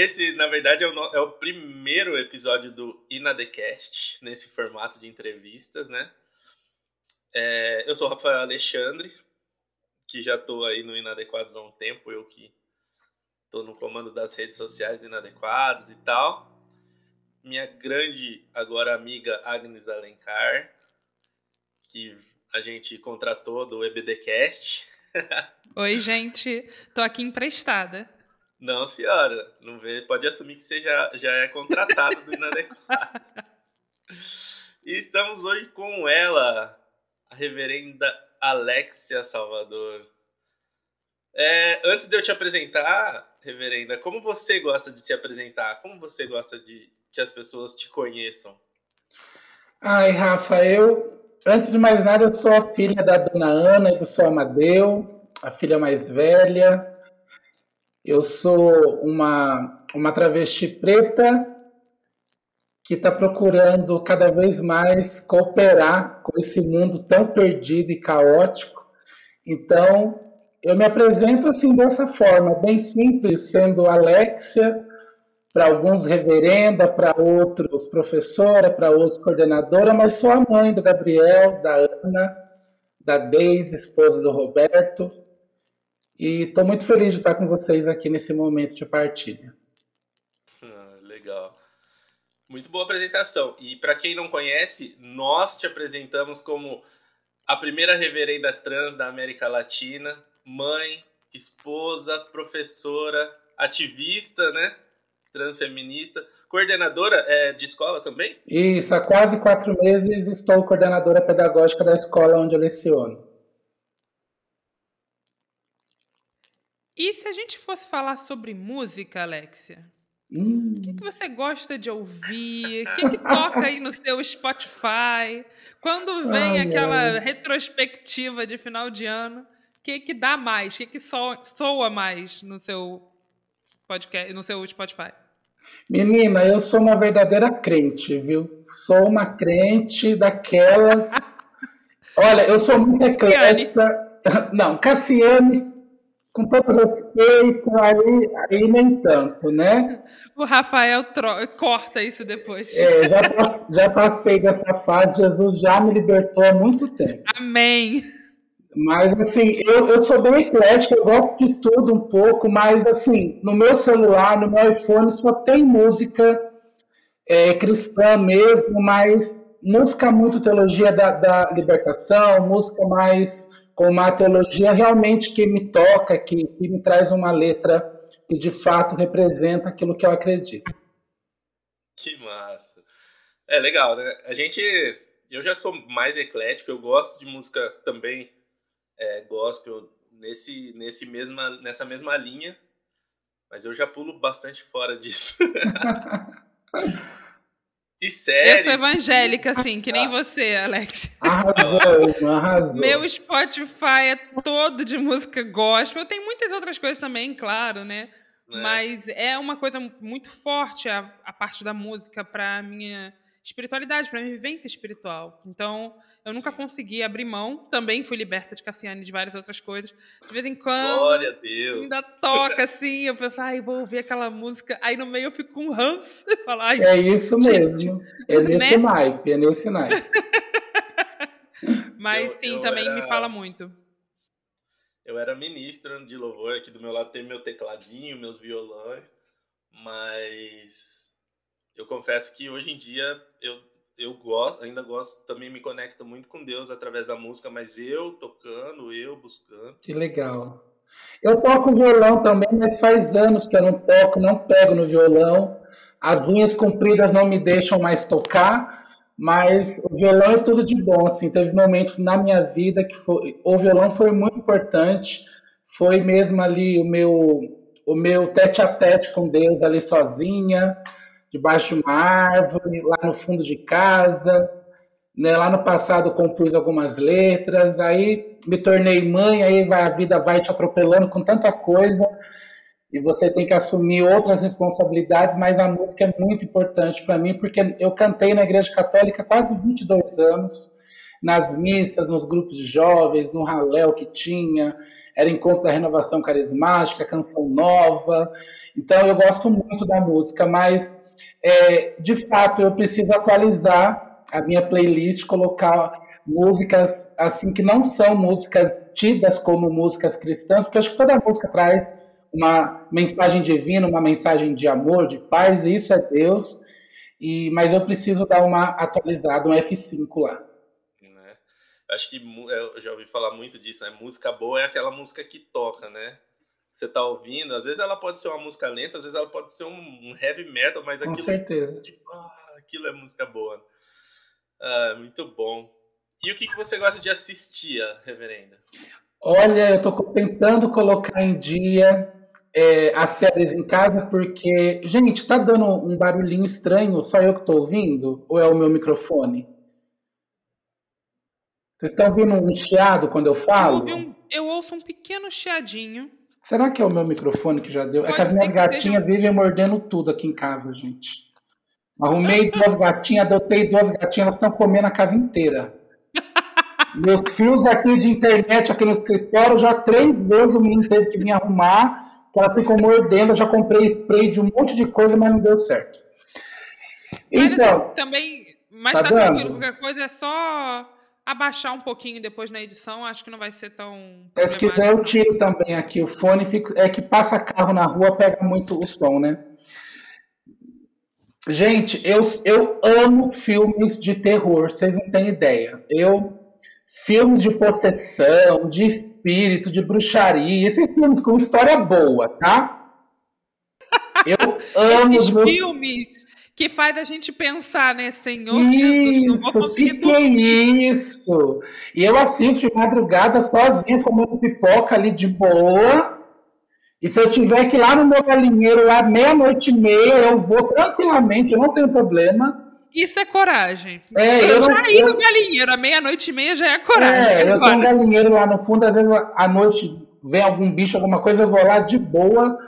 Esse, na verdade, é o, é o primeiro episódio do Inadecast, nesse formato de entrevistas, né? É, eu sou o Rafael Alexandre, que já estou aí no Inadequados há um tempo, eu que estou no comando das redes sociais do Inadequados e tal. Minha grande, agora amiga Agnes Alencar, que a gente contratou do EBDcast. Oi, gente. Tô aqui emprestada. Não, senhora. Não vê, pode assumir que você já, já é contratado do Inadequado. e estamos hoje com ela, a reverenda Alexia Salvador. É, antes de eu te apresentar, reverenda, como você gosta de se apresentar? Como você gosta de que as pessoas te conheçam? Ai, Rafa, eu, antes de mais nada, eu sou a filha da dona Ana e do seu Amadeu, a filha mais velha. Eu sou uma, uma travesti preta que está procurando cada vez mais cooperar com esse mundo tão perdido e caótico. Então, eu me apresento assim dessa forma, bem simples, sendo Alexia, para alguns reverenda, para outros professora, para outros coordenadora, mas sou a mãe do Gabriel, da Ana, da Deise, esposa do Roberto, e estou muito feliz de estar com vocês aqui nesse momento de partilha. Ah, legal. Muito boa apresentação. E para quem não conhece, nós te apresentamos como a primeira reverenda trans da América Latina, mãe, esposa, professora, ativista, né? Transfeminista, coordenadora é, de escola também? Isso, há quase quatro meses estou coordenadora pedagógica da escola onde eu leciono. E se a gente fosse falar sobre música, Alexia? Hum. O que, que, você gosta de ouvir? O que, que, toca aí no seu Spotify? Quando vem Ai, aquela retrospectiva de final de ano, o que, que dá mais? O que, que soa, soa mais no seu podcast, no seu Spotify? Menina, eu sou uma verdadeira crente, viu? Sou uma crente daquelas. Olha, eu sou muito eclética. Não, Cassiane com todo respeito, aí, aí nem tanto, né? O Rafael tro... corta isso depois. É, já, já passei dessa fase, Jesus já me libertou há muito tempo. Amém. Mas, assim, eu, eu sou bem eclético, eu gosto de tudo um pouco, mas, assim, no meu celular, no meu iPhone, só tem música é, cristã mesmo, mas música muito teologia da, da libertação, música mais com uma teologia realmente que me toca, que, que me traz uma letra que de fato representa aquilo que eu acredito. Que massa. É legal, né? A gente. Eu já sou mais eclético, eu gosto de música também é, gospel nesse, nesse mesma, nessa mesma linha, mas eu já pulo bastante fora disso. E séries. Eu sou evangélica, assim, que nem ah. você, Alex. Arrasou, arrasou. Meu Spotify é todo de música gospel. Tem muitas outras coisas também, claro, né? É. Mas é uma coisa muito forte a, a parte da música para minha espiritualidade, para minha vivência espiritual. Então, eu nunca consegui abrir mão. Também fui liberta de Cassiane de várias outras coisas. De vez em quando. Glória a Deus! Ainda toca assim. Eu penso, ai, vou ouvir aquela música. Aí no meio eu fico com um ranço. Falar, é isso mesmo. É nesse né? naipe, é nesse naipe. Mas eu, sim, eu também era... me fala muito. Eu era ministro de louvor, aqui do meu lado tem meu tecladinho, meus violões, mas eu confesso que hoje em dia eu, eu gosto, ainda gosto, também me conecto muito com Deus através da música, mas eu tocando, eu buscando. Que legal. Eu toco violão também, mas faz anos que eu não toco, não pego no violão. As unhas compridas não me deixam mais tocar, mas o violão é tudo de bom. Assim, teve momentos na minha vida que foi, o violão foi muito importante. Foi mesmo ali o meu, o meu tete a tete com Deus ali sozinha debaixo de uma árvore, lá no fundo de casa. Né? Lá no passado compus algumas letras, aí me tornei mãe, aí a vida vai te atropelando com tanta coisa e você tem que assumir outras responsabilidades, mas a música é muito importante para mim, porque eu cantei na Igreja Católica quase 22 anos, nas missas, nos grupos de jovens, no raléu que tinha, era encontro da renovação carismática, canção nova. Então eu gosto muito da música, mas é, de fato eu preciso atualizar a minha playlist, colocar músicas assim que não são músicas tidas como músicas cristãs, porque acho que toda música traz uma mensagem divina, uma mensagem de amor, de paz, e isso é Deus. E, mas eu preciso dar uma atualizada, um F5 lá. Né? Acho que eu já ouvi falar muito disso, né? Música boa é aquela música que toca, né? Você tá ouvindo, às vezes ela pode ser uma música lenta, às vezes ela pode ser um, heavy metal, mas Com aquilo, certeza. Tipo, ah, aquilo é música boa. Ah, muito bom. E o que, que você gosta de assistir, reverenda? Olha, eu estou tentando colocar em dia é, as séries em casa, porque, gente, tá dando um barulhinho estranho, só eu que estou ouvindo? Ou é o meu microfone? Vocês estão ouvindo um chiado quando eu falo? Eu, um, eu ouço um pequeno chiadinho. Será que é o meu microfone que já deu? Pode é que as minhas gatinhas seja... vivem mordendo tudo aqui em casa, gente. Arrumei duas gatinhas, adotei duas gatinhas, elas estão comendo a casa inteira. Meus fios aqui de internet aqui no escritório, já três vezes o menino teve que vir arrumar que ela ficou mordendo. Eu já comprei spray de um monte de coisa, mas não deu certo. Então. Mas, assim, também. Mas tá, tá tranquilo, qualquer coisa é só abaixar um pouquinho depois na edição, acho que não vai ser tão. É, se quiser, eu tiro também aqui o fone. Fica, é que passa carro na rua, pega muito o som, né? Gente, eu, eu amo filmes de terror, vocês não têm ideia. Eu filmes de possessão, de espírito, de bruxaria, esses filmes com história boa, tá? Eu amo esses filmes que faz a gente pensar, né, Senhor isso, Jesus, não vou conseguir que, que é isso? E eu assisto de madrugada sozinha, comendo pipoca ali de boa. E se eu tiver que ir lá no meu galinheiro, lá meia-noite e meia, eu vou tranquilamente, eu não tenho problema. Isso é coragem. É, eu, eu já ia no galinheiro, à meia-noite e meia já é coragem. É, eu tenho um galinheiro lá no fundo, às vezes à noite vem algum bicho, alguma coisa, eu vou lá de boa.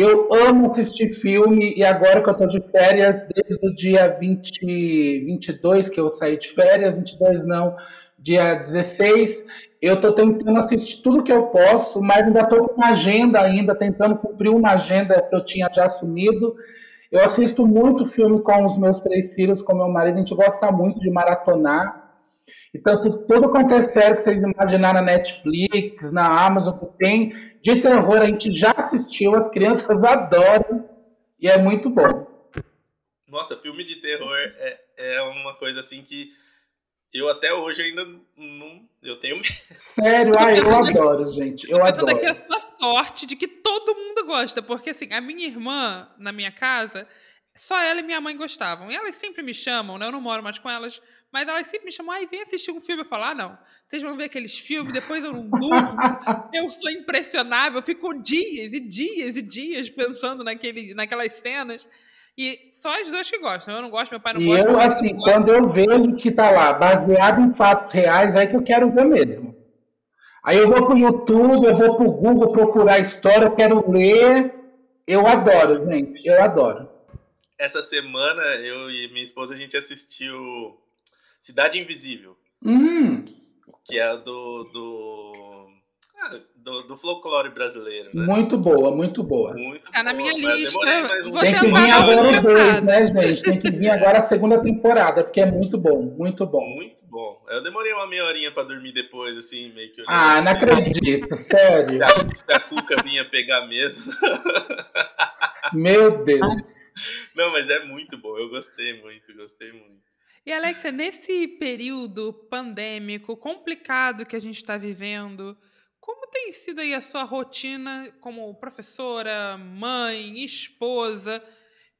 Eu amo assistir filme e agora que eu tô de férias, desde o dia 20, 22 que eu saí de férias, 22 não, dia 16, eu tô tentando assistir tudo que eu posso, mas ainda tô com uma agenda ainda, tentando cumprir uma agenda que eu tinha já assumido. Eu assisto muito filme com os meus três filhos, com meu marido, a gente gosta muito de maratonar. Então, tudo quanto é sério que vocês imaginaram na Netflix, na Amazon, que tem de terror, a gente já assistiu, as crianças adoram e é muito bom. Nossa, filme de terror é, é uma coisa assim que eu até hoje ainda não. Eu tenho. Sério, ah, eu adoro, gente. Eu adoro. aqui a sua sorte de que todo mundo gosta, porque assim, a minha irmã, na minha casa, só ela e minha mãe gostavam. E elas sempre me chamam, né? Eu não moro mais com elas, mas elas sempre me chamam, ai, vem assistir um filme. Eu falo, ah, não. Vocês vão ver aqueles filmes, depois eu não durmo. eu sou impressionável, eu fico dias e dias e dias pensando naquele, naquelas cenas. E só as duas que gostam. Eu não gosto, meu pai não e gosta. E eu, assim, quando eu vejo que tá lá, baseado em fatos reais, é que eu quero ver mesmo. Aí eu vou pro YouTube, eu vou pro Google procurar história, eu quero ler. Eu adoro, gente. Eu adoro. Essa semana, eu e minha esposa, a gente assistiu Cidade Invisível. Hum. Que é do, do ah, do, do, folclore brasileiro, né? Muito boa, muito boa. Muito tá boa. na minha lista. Um Tem que vir agora o dois, né, gente? Tem que vir agora a segunda temporada, porque é muito bom, muito bom. Muito bom. Eu demorei uma meia horinha pra dormir depois, assim, meio que... Ah, não acredito, sério. Se a, se a Cuca vinha pegar mesmo. Meu Deus. Não, mas é muito bom, eu gostei muito, gostei muito. E Alexia, nesse período pandêmico complicado que a gente está vivendo, como tem sido aí a sua rotina como professora, mãe, esposa,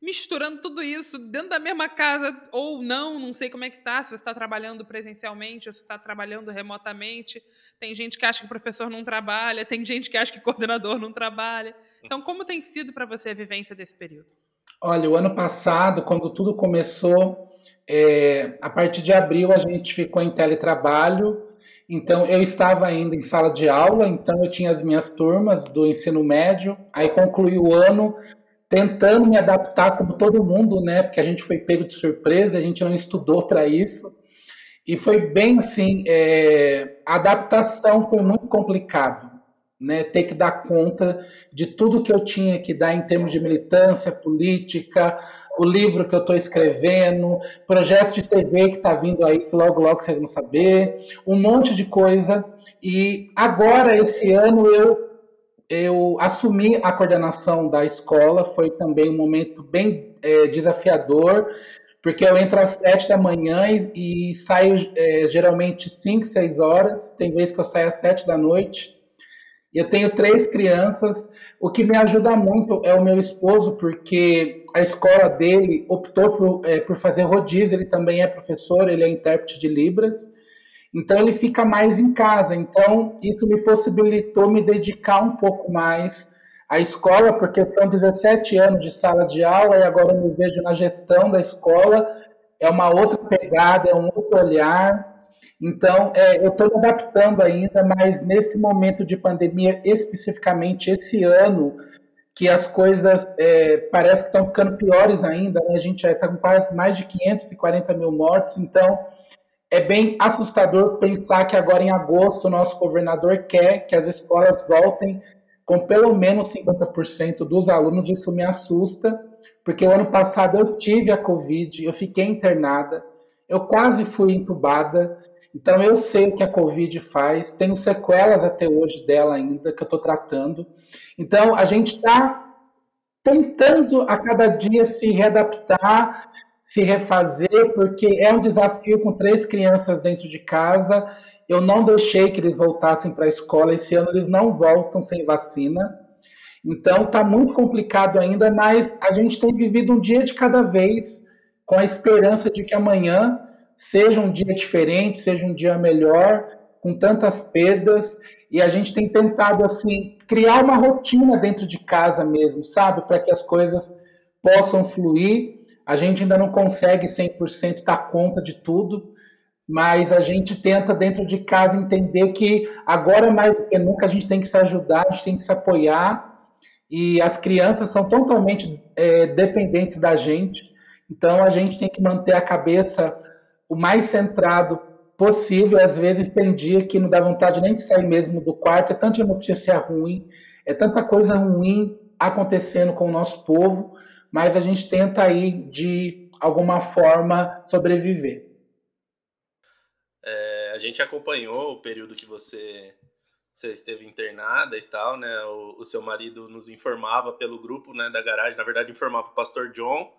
misturando tudo isso dentro da mesma casa ou não, não sei como é que tá, se você está trabalhando presencialmente ou se está trabalhando remotamente. Tem gente que acha que professor não trabalha, tem gente que acha que coordenador não trabalha. Então, como tem sido para você a vivência desse período? Olha, o ano passado, quando tudo começou, é, a partir de abril a gente ficou em teletrabalho então, eu estava ainda em sala de aula, então eu tinha as minhas turmas do ensino médio, aí concluí o ano tentando me adaptar como todo mundo, né? Porque a gente foi pego de surpresa, a gente não estudou para isso. E foi bem assim, é, a adaptação foi muito complicado. Né, ter que dar conta de tudo que eu tinha que dar em termos de militância política, o livro que eu estou escrevendo, projeto de TV que está vindo aí, que logo, logo vocês vão saber, um monte de coisa. E agora, esse ano, eu, eu assumi a coordenação da escola, foi também um momento bem é, desafiador, porque eu entro às sete da manhã e, e saio é, geralmente cinco, seis horas, tem vezes que eu saio às sete da noite, eu tenho três crianças. O que me ajuda muito é o meu esposo, porque a escola dele optou por, é, por fazer rodízio. Ele também é professor, ele é intérprete de Libras. Então, ele fica mais em casa. Então, isso me possibilitou me dedicar um pouco mais à escola, porque são 17 anos de sala de aula e agora eu me vejo na gestão da escola. É uma outra pegada, é um outro olhar. Então, é, eu estou adaptando ainda, mas nesse momento de pandemia, especificamente esse ano, que as coisas é, parece que estão ficando piores ainda, né? a gente já está com quase mais de 540 mil mortos, então é bem assustador pensar que agora em agosto o nosso governador quer que as escolas voltem com pelo menos 50% dos alunos, isso me assusta, porque o ano passado eu tive a Covid, eu fiquei internada, eu quase fui entubada, então eu sei o que a Covid faz, tenho sequelas até hoje dela ainda, que eu estou tratando. Então a gente está tentando a cada dia se readaptar, se refazer, porque é um desafio com três crianças dentro de casa. Eu não deixei que eles voltassem para a escola. Esse ano eles não voltam sem vacina. Então está muito complicado ainda, mas a gente tem vivido um dia de cada vez, com a esperança de que amanhã seja um dia diferente, seja um dia melhor, com tantas perdas, e a gente tem tentado assim criar uma rotina dentro de casa mesmo, sabe, para que as coisas possam fluir. A gente ainda não consegue 100% dar conta de tudo, mas a gente tenta dentro de casa entender que agora mais do que nunca a gente tem que se ajudar, a gente tem que se apoiar, e as crianças são totalmente é, dependentes da gente, então a gente tem que manter a cabeça o mais centrado possível. Às vezes tem dia que não dá vontade nem de sair mesmo do quarto, é tanta notícia ruim, é tanta coisa ruim acontecendo com o nosso povo, mas a gente tenta aí de alguma forma sobreviver. É, a gente acompanhou o período que você, você esteve internada e tal, né? O, o, seu marido nos informava pelo grupo né, da garagem, na verdade informava o pastor John,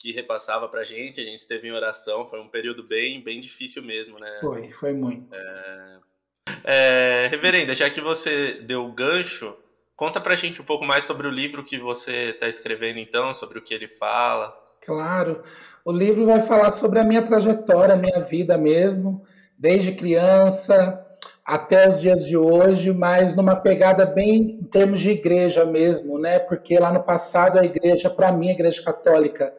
que repassava pra gente, a gente esteve em oração, foi um período bem, bem difícil mesmo, né? Foi, foi muito. É... É, reverenda, já que você deu o gancho, conta pra gente um pouco mais sobre o livro que você está escrevendo então, sobre o que ele fala. Claro, o livro vai falar sobre a minha trajetória, a minha vida mesmo, desde criança até os dias de hoje, mas numa pegada bem em termos de igreja mesmo, né? Porque lá no passado a igreja, para mim, a igreja católica,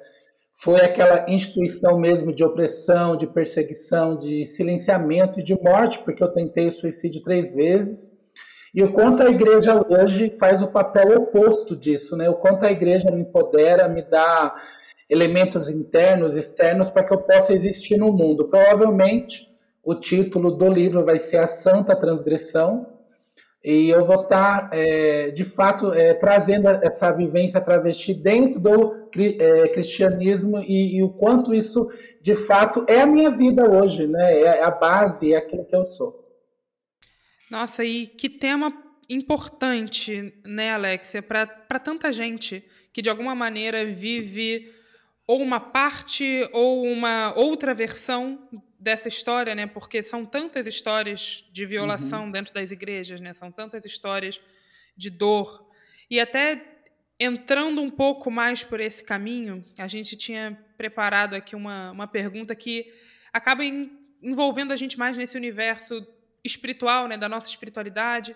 foi aquela instituição mesmo de opressão, de perseguição, de silenciamento e de morte, porque eu tentei o suicídio três vezes. E o quanto a igreja hoje faz o papel oposto disso, né? O quanto a igreja me empodera, me dá elementos internos, externos, para que eu possa existir no mundo. Provavelmente o título do livro vai ser A Santa Transgressão, e eu vou estar, tá, é, de fato, é, trazendo essa vivência travesti dentro do é, cristianismo e, e, o quanto isso, de fato, é a minha vida hoje, né? É a base, é aquilo que eu sou. Nossa, e que tema importante, né, Alexia, para tanta gente que, de alguma maneira, vive ou uma parte ou uma outra versão dessa história, né? Porque são tantas histórias de violação uhum. dentro das igrejas, né? São tantas histórias de dor. E até entrando um pouco mais por esse caminho, a gente tinha preparado aqui uma, uma pergunta que acaba em, envolvendo a gente mais nesse universo espiritual, né? Da nossa espiritualidade.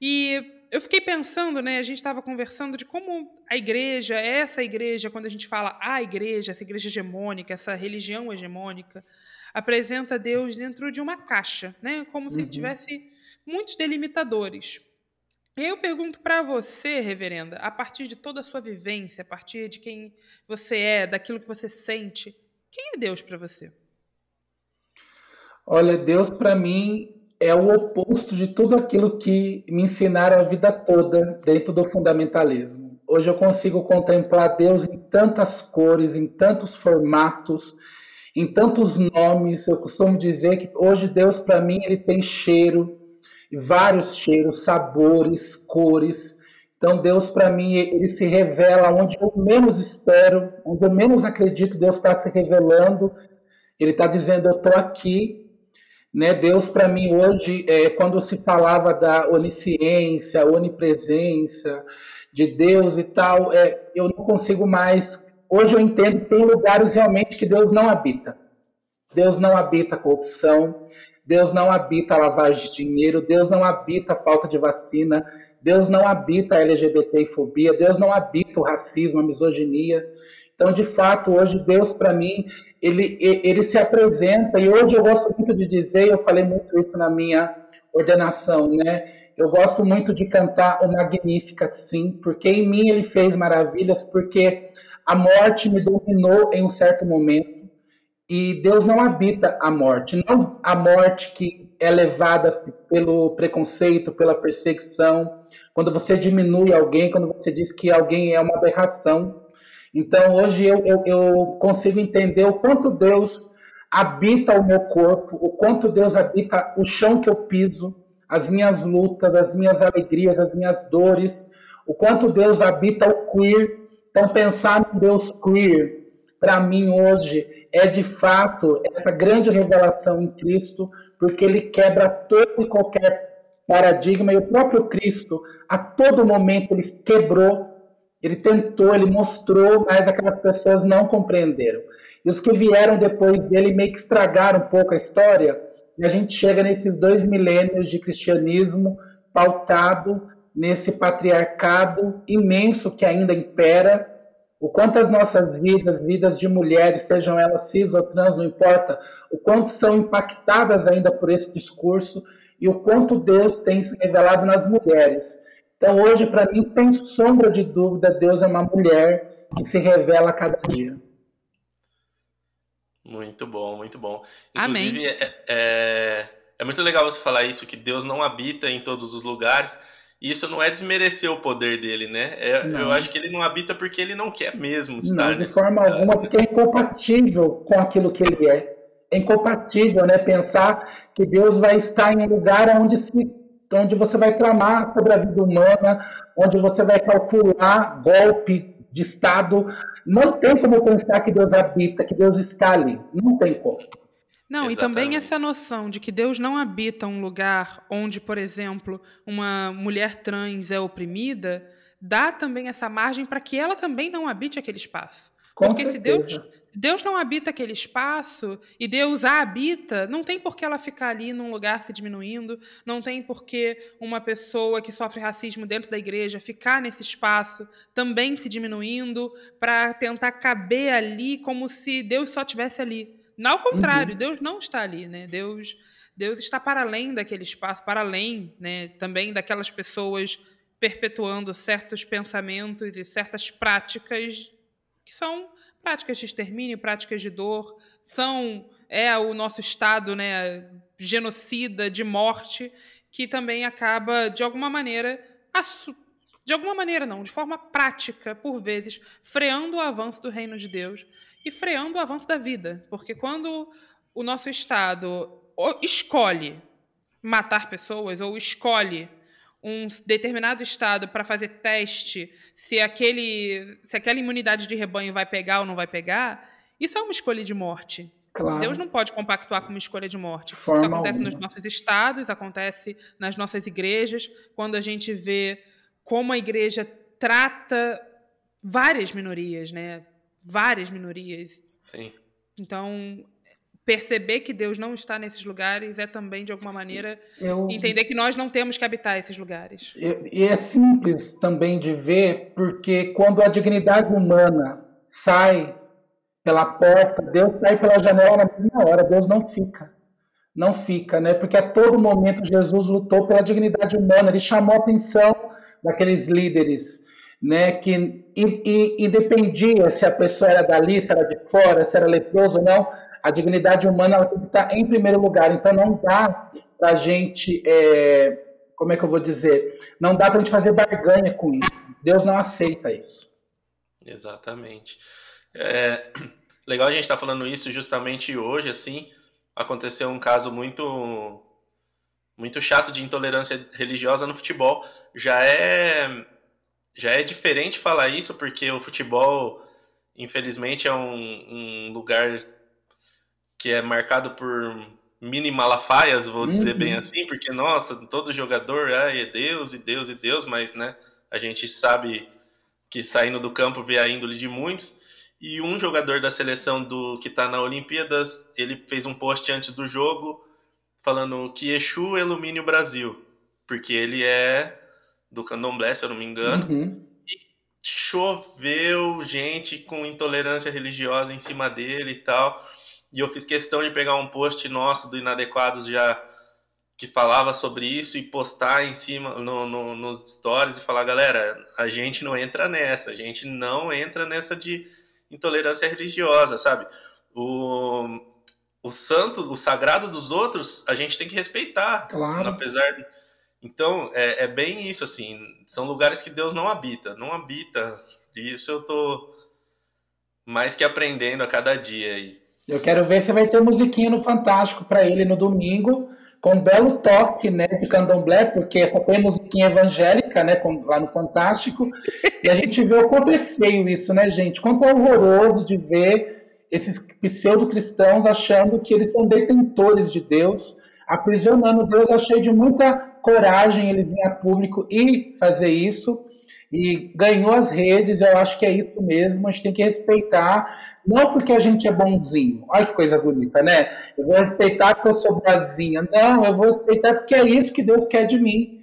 E eu fiquei pensando, né? A gente estava conversando de como a igreja, essa igreja, quando a gente fala a igreja, essa igreja hegemônica, essa religião hegemônica, apresenta Deus dentro de uma caixa, né? Como se ele uhum. tivesse muitos delimitadores. E eu pergunto para você, reverenda, a partir de toda a sua vivência, a partir de quem você é, daquilo que você sente, quem é Deus para você? Olha, Deus para mim é o oposto de tudo aquilo que me ensinaram a vida toda dentro do fundamentalismo. Hoje eu consigo contemplar Deus em tantas cores, em tantos formatos, em tantos nomes. Eu costumo dizer que hoje Deus para mim ele tem cheiro, vários cheiros, sabores, cores. Então Deus para mim ele se revela onde eu menos espero, onde eu menos acredito Deus está se revelando. Ele está dizendo eu estou aqui. Né, Deus para mim hoje, é, quando se falava da onisciência, onipresença de Deus e tal, é, eu não consigo mais. Hoje eu entendo que tem lugares realmente que Deus não habita. Deus não habita corrupção, Deus não habita lavagem de dinheiro, Deus não habita falta de vacina, Deus não habita a LGBTfobia, Deus não habita o racismo, a misoginia. Então, de fato, hoje Deus para mim, ele, ele se apresenta e hoje eu gosto muito de dizer, eu falei muito isso na minha ordenação, né? Eu gosto muito de cantar o Magnificat, sim, porque em mim ele fez maravilhas, porque a morte me dominou em um certo momento e Deus não habita a morte, não a morte que é levada pelo preconceito, pela perseguição, quando você diminui alguém, quando você diz que alguém é uma aberração. Então, hoje eu, eu, eu consigo entender o quanto Deus habita o meu corpo, o quanto Deus habita o chão que eu piso, as minhas lutas, as minhas alegrias, as minhas dores, o quanto Deus habita o queer. Então, pensar em Deus queer, para mim hoje, é de fato essa grande revelação em Cristo, porque ele quebra todo e qualquer paradigma, e o próprio Cristo, a todo momento, ele quebrou, ele tentou, ele mostrou, mas aquelas pessoas não compreenderam. E os que vieram depois dele meio que estragaram um pouco a história, e a gente chega nesses dois milênios de cristianismo pautado nesse patriarcado imenso que ainda impera, o quanto as nossas vidas, vidas de mulheres, sejam elas cis ou trans, não importa, o quanto são impactadas ainda por esse discurso e o quanto Deus tem se revelado nas mulheres. Então, hoje, para mim, sem sombra de dúvida, Deus é uma mulher que se revela a cada dia. Muito bom, muito bom. Inclusive, é, é, é muito legal você falar isso, que Deus não habita em todos os lugares isso não é desmerecer o poder dele, né? É, eu acho que ele não habita porque ele não quer mesmo estar não, de forma lugar. alguma, porque é incompatível com aquilo que ele é. É incompatível, né? Pensar que Deus vai estar em um lugar onde se onde você vai tramar sobre a vida humana, onde você vai calcular golpe de Estado. Não tem como pensar que Deus habita, que Deus está ali. Não tem como. Não, Exatamente. e também essa noção de que Deus não habita um lugar onde, por exemplo, uma mulher trans é oprimida, dá também essa margem para que ela também não habite aquele espaço. Com Porque certeza. se Deus, Deus não habita aquele espaço e Deus a habita, não tem por que ela ficar ali num lugar se diminuindo, não tem por que uma pessoa que sofre racismo dentro da igreja ficar nesse espaço também se diminuindo para tentar caber ali como se Deus só tivesse ali. Ao contrário, uhum. Deus não está ali, né? Deus, Deus está para além daquele espaço, para além, né? Também daquelas pessoas perpetuando certos pensamentos e certas práticas que são práticas de extermínio, práticas de dor, são é o nosso estado, né, genocida de morte que também acaba de alguma maneira de alguma maneira não, de forma prática, por vezes, freando o avanço do reino de Deus e freando o avanço da vida. Porque quando o nosso Estado escolhe matar pessoas ou escolhe um determinado estado para fazer teste se aquele se aquela imunidade de rebanho vai pegar ou não vai pegar, isso é uma escolha de morte. Claro. Deus não pode compactuar com uma escolha de morte. Forma isso acontece alguma. nos nossos estados, acontece nas nossas igrejas, quando a gente vê como a igreja trata várias minorias, né? Várias minorias. Sim. Então, perceber que Deus não está nesses lugares é também, de alguma maneira, Eu... entender que nós não temos que habitar esses lugares. E é simples também de ver, porque quando a dignidade humana sai pela porta, Deus sai pela janela na mesma hora, Deus não fica. Não fica, né? Porque a todo momento Jesus lutou pela dignidade humana, ele chamou a atenção daqueles líderes né, que independia se a pessoa era dali, se era de fora, se era leproso ou não, a dignidade humana ela tem que estar em primeiro lugar. Então não dá para a gente, é, como é que eu vou dizer? Não dá para a gente fazer barganha com isso. Deus não aceita isso. Exatamente. É, legal a gente estar tá falando isso justamente hoje, assim, aconteceu um caso muito muito chato de intolerância religiosa no futebol. Já é já é diferente falar isso porque o futebol, infelizmente, é um, um lugar que é marcado por mini malafaias, vou dizer uhum. bem assim, porque nossa, todo jogador ai, é Deus e Deus e Deus, mas né, a gente sabe que saindo do campo vê a índole de muitos. E um jogador da seleção do que está na Olimpíadas, ele fez um post antes do jogo falando que Exu ilumine o Brasil, porque ele é do candomblé, se eu não me engano. Uhum. E choveu gente com intolerância religiosa em cima dele e tal. E eu fiz questão de pegar um post nosso do Inadequados já que falava sobre isso e postar em cima no, no, nos stories e falar, galera, a gente não entra nessa, a gente não entra nessa de intolerância religiosa, sabe? O, o santo, o sagrado dos outros, a gente tem que respeitar. Claro. Apesar de... Então, é, é, bem isso, assim. São lugares que Deus não habita. Não habita. E isso eu tô mais que aprendendo a cada dia aí. Eu quero ver se vai ter musiquinha no Fantástico para ele no domingo, com um belo toque né, de candomblé, porque só tem musiquinha evangélica né, lá no Fantástico. E a gente vê o quanto é feio isso, né, gente? Quanto é horroroso de ver esses pseudo-cristãos achando que eles são detentores de Deus, aprisionando Deus. Eu achei de muita coragem ele vir a público e fazer isso. E ganhou as redes, eu acho que é isso mesmo, a gente tem que respeitar, não porque a gente é bonzinho, olha que coisa bonita, né? Eu vou respeitar porque eu sou boazinha, não, eu vou respeitar porque é isso que Deus quer de mim,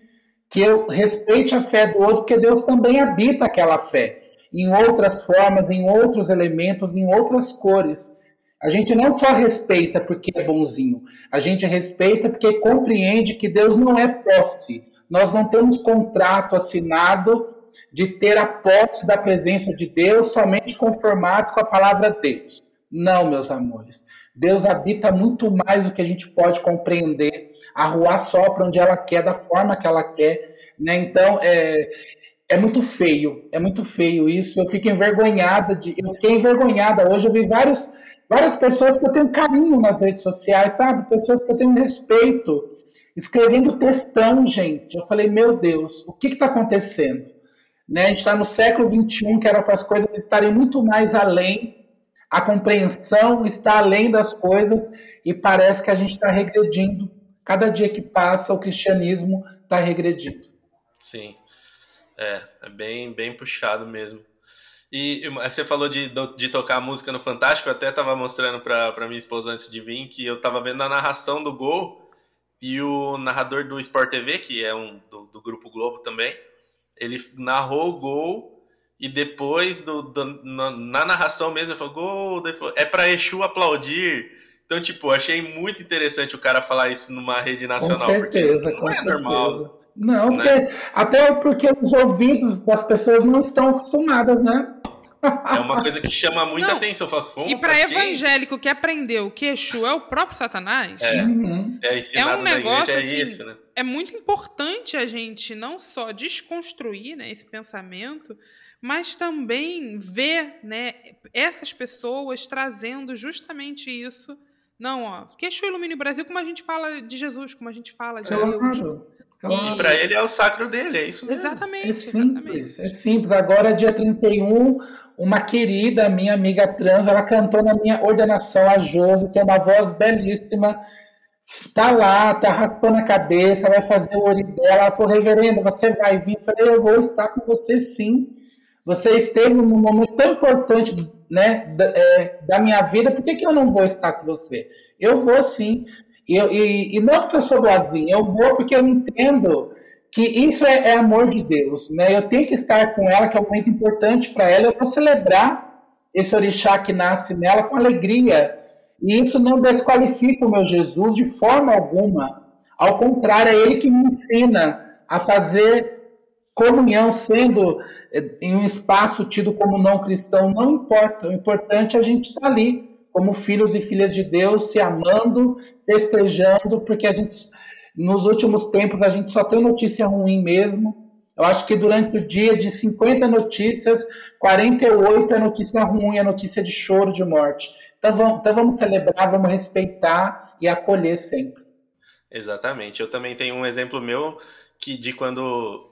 que eu respeite a fé do outro, porque Deus também habita aquela fé em outras formas, em outros elementos, em outras cores. A gente não só respeita porque é bonzinho, a gente respeita porque compreende que Deus não é posse. Nós não temos contrato assinado de ter a posse da presença de Deus somente conformado com a palavra Deus. Não, meus amores. Deus habita muito mais do que a gente pode compreender, arruar só para onde ela quer, da forma que ela quer. Né? Então, é, é muito feio, é muito feio isso. Eu fico envergonhada de. Eu fiquei envergonhada hoje. Eu vi vários, várias pessoas que eu tenho carinho nas redes sociais, sabe? Pessoas que eu tenho respeito, escrevendo textão, gente. Eu falei, meu Deus, o que está acontecendo? Né? A gente está no século XXI, que era para as coisas estarem muito mais além. A compreensão está além das coisas e parece que a gente está regredindo. Cada dia que passa, o cristianismo está regredindo. Sim. É, é bem, bem puxado mesmo. E você falou de, de tocar música no Fantástico, eu até estava mostrando para minha esposa antes de vir que eu estava vendo a narração do gol e o narrador do Sport TV, que é um do, do Grupo Globo também, ele narrou o gol e depois do, do na, na, narração mesmo ele falou gol, falou, é para Exu aplaudir. Então, tipo, achei muito interessante o cara falar isso numa rede nacional, com certeza, porque não é certeza. normal. Não, né? porque, até porque os ouvidos das pessoas não estão acostumadas, né? É uma coisa que chama muita não. atenção. Falo, e para evangélico que aprendeu que Exu é o próprio Satanás, é, uhum. é, é um negócio é assim, isso, né? É muito importante a gente não só desconstruir né, esse pensamento, mas também ver né, essas pessoas trazendo justamente isso. Não, ó, que Exu ilumine o Brasil, como a gente fala de Jesus, como a gente fala de claro. Deus. Claro. E para ele é o sacro dele, é isso mesmo. Exatamente. É simples, exatamente. é simples. Agora, dia 31, uma querida minha amiga trans, ela cantou na minha ordenação, a Josi, que é uma voz belíssima. Tá lá, tá raspando a cabeça, vai fazer o ori dela. Ela falou, reverendo, você vai vir? Eu falei, eu vou estar com você sim. Você esteve num momento tão importante né, da, é, da minha vida, por que, que eu não vou estar com você? Eu vou sim. E, e, e não porque eu sou boazinho, eu vou porque eu entendo que isso é, é, amor de Deus, né? Eu tenho que estar com ela, que é um momento importante para ela. Eu vou celebrar esse orixá que nasce nela com alegria. E isso não desqualifica o meu Jesus de forma alguma. Ao contrário, é ele que me ensina a fazer comunhão, sendo eh, em um espaço tido como não cristão, não importa. O importante é a gente estar ali como filhos e filhas de Deus, se amando, festejando, porque a gente Nos últimos tempos a gente só tem notícia ruim mesmo. Eu acho que durante o dia de 50 notícias, 48 é notícia ruim, é notícia de choro, de morte. Então vamos, então vamos celebrar, vamos respeitar e acolher sempre. Exatamente. Eu também tenho um exemplo meu que de quando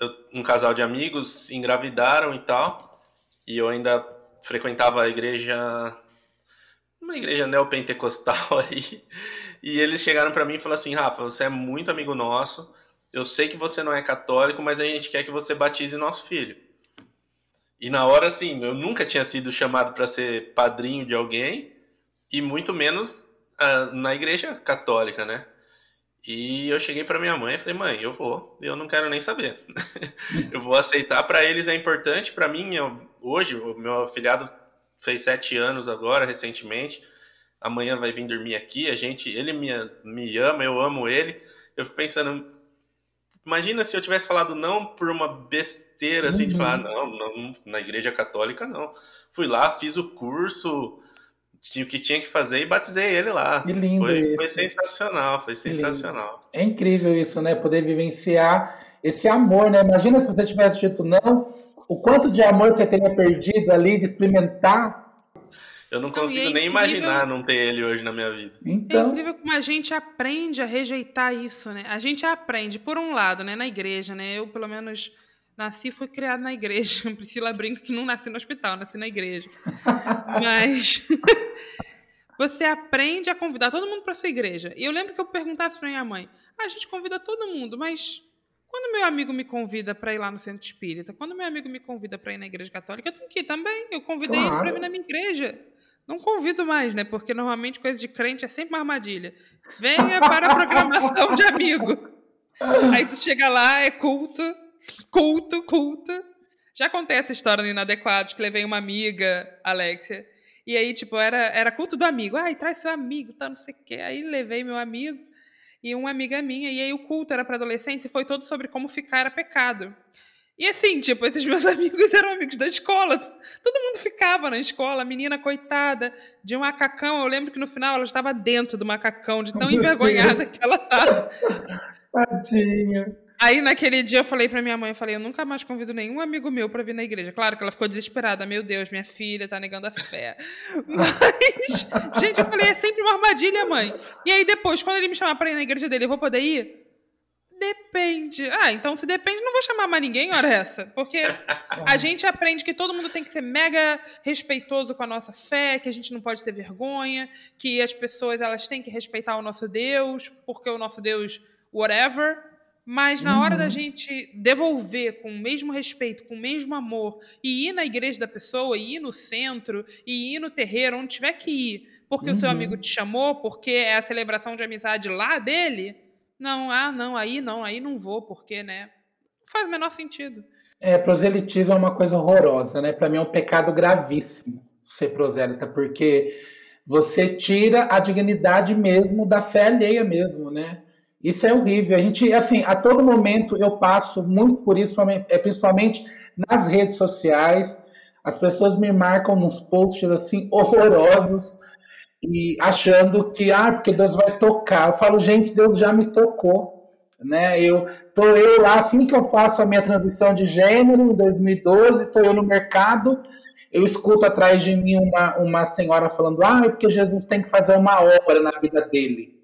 eu, um casal de amigos engravidaram e tal, e eu ainda frequentava a igreja, uma igreja neopentecostal aí, e eles chegaram para mim e falaram assim, Rafa, você é muito amigo nosso, eu sei que você não é católico, mas a gente quer que você batize nosso filho. E na hora, assim, eu nunca tinha sido chamado para ser padrinho de alguém, e muito menos uh, na igreja católica, né? E eu cheguei para minha mãe e falei, mãe, eu vou, eu não quero nem saber. eu vou aceitar, para eles é importante, para mim, eu, hoje, o meu afilhado fez sete anos agora, recentemente, amanhã vai vir dormir aqui, a gente, ele me, me ama, eu amo ele. Eu fico pensando, imagina se eu tivesse falado não por uma besteira, assim, uhum. de falar, não, não, na igreja católica não. Fui lá, fiz o curso, o que tinha que fazer e batizei ele lá. Que lindo foi, isso. Foi sensacional, foi sensacional. É incrível isso, né? Poder vivenciar esse amor, né? Imagina se você tivesse dito não, o quanto de amor você teria perdido ali, de experimentar. Eu não consigo é nem imaginar não ter ele hoje na minha vida. Então... É incrível como a gente aprende a rejeitar isso, né? A gente aprende, por um lado, né, na igreja, né? Eu, pelo menos, nasci e fui criado na igreja. Priscila brinca que não nasci no hospital, nasci na igreja. Mas você aprende a convidar todo mundo para sua igreja. E eu lembro que eu perguntava para minha mãe: ah, a gente convida todo mundo, mas quando meu amigo me convida para ir lá no centro espírita, quando meu amigo me convida para ir na igreja católica, eu tenho que ir também. Eu convidei claro. ele para vir na minha igreja. Não convido mais, né? Porque normalmente coisa de crente é sempre uma armadilha. Venha para a programação de amigo. Aí tu chega lá, é culto, culto, culto. Já contei essa história no Inadequados, que levei uma amiga, Alexia, e aí, tipo, era, era culto do amigo. Ai, traz seu amigo, tá, não sei o quê. Aí levei meu amigo e uma amiga minha, e aí o culto era para adolescentes e foi todo sobre como ficar era pecado. E assim, tipo, esses meus amigos eram amigos da escola. Todo mundo ficava na escola, a menina coitada de um macacão. Eu lembro que no final ela estava dentro do macacão, de tão envergonhada que ela estava. Tadinha. Aí naquele dia eu falei pra minha mãe, eu falei, eu nunca mais convido nenhum amigo meu para vir na igreja. Claro que ela ficou desesperada, meu Deus, minha filha tá negando a fé. Mas, gente, eu falei, é sempre uma armadilha, mãe. E aí depois, quando ele me chamar para ir na igreja dele, eu vou poder ir? Depende. Ah, então se depende, não vou chamar mais ninguém, hora essa. Porque a gente aprende que todo mundo tem que ser mega respeitoso com a nossa fé, que a gente não pode ter vergonha, que as pessoas elas têm que respeitar o nosso Deus, porque o nosso Deus, whatever. Mas na hora da uhum. gente devolver com o mesmo respeito, com o mesmo amor, e ir na igreja da pessoa, e ir no centro, e ir no terreiro, onde tiver que ir, porque uhum. o seu amigo uhum. te chamou, porque é a celebração de amizade lá dele, não, ah, não, aí não, aí não vou, porque, né? Não faz o menor sentido. É, proselitismo é uma coisa horrorosa, né? Para mim é um pecado gravíssimo ser prosélita, porque você tira a dignidade mesmo da fé alheia mesmo, né? Isso é horrível. A gente, assim, a todo momento eu passo muito por isso, é, principalmente nas redes sociais. As pessoas me marcam nos posts assim horrorosos e achando que ah, porque Deus vai tocar. Eu falo, gente, Deus já me tocou, né? Eu tô eu lá, assim que eu faço a minha transição de gênero em 2012, tô eu no mercado, eu escuto atrás de mim uma, uma senhora falando: "Ah, é porque Jesus tem que fazer uma obra na vida dele".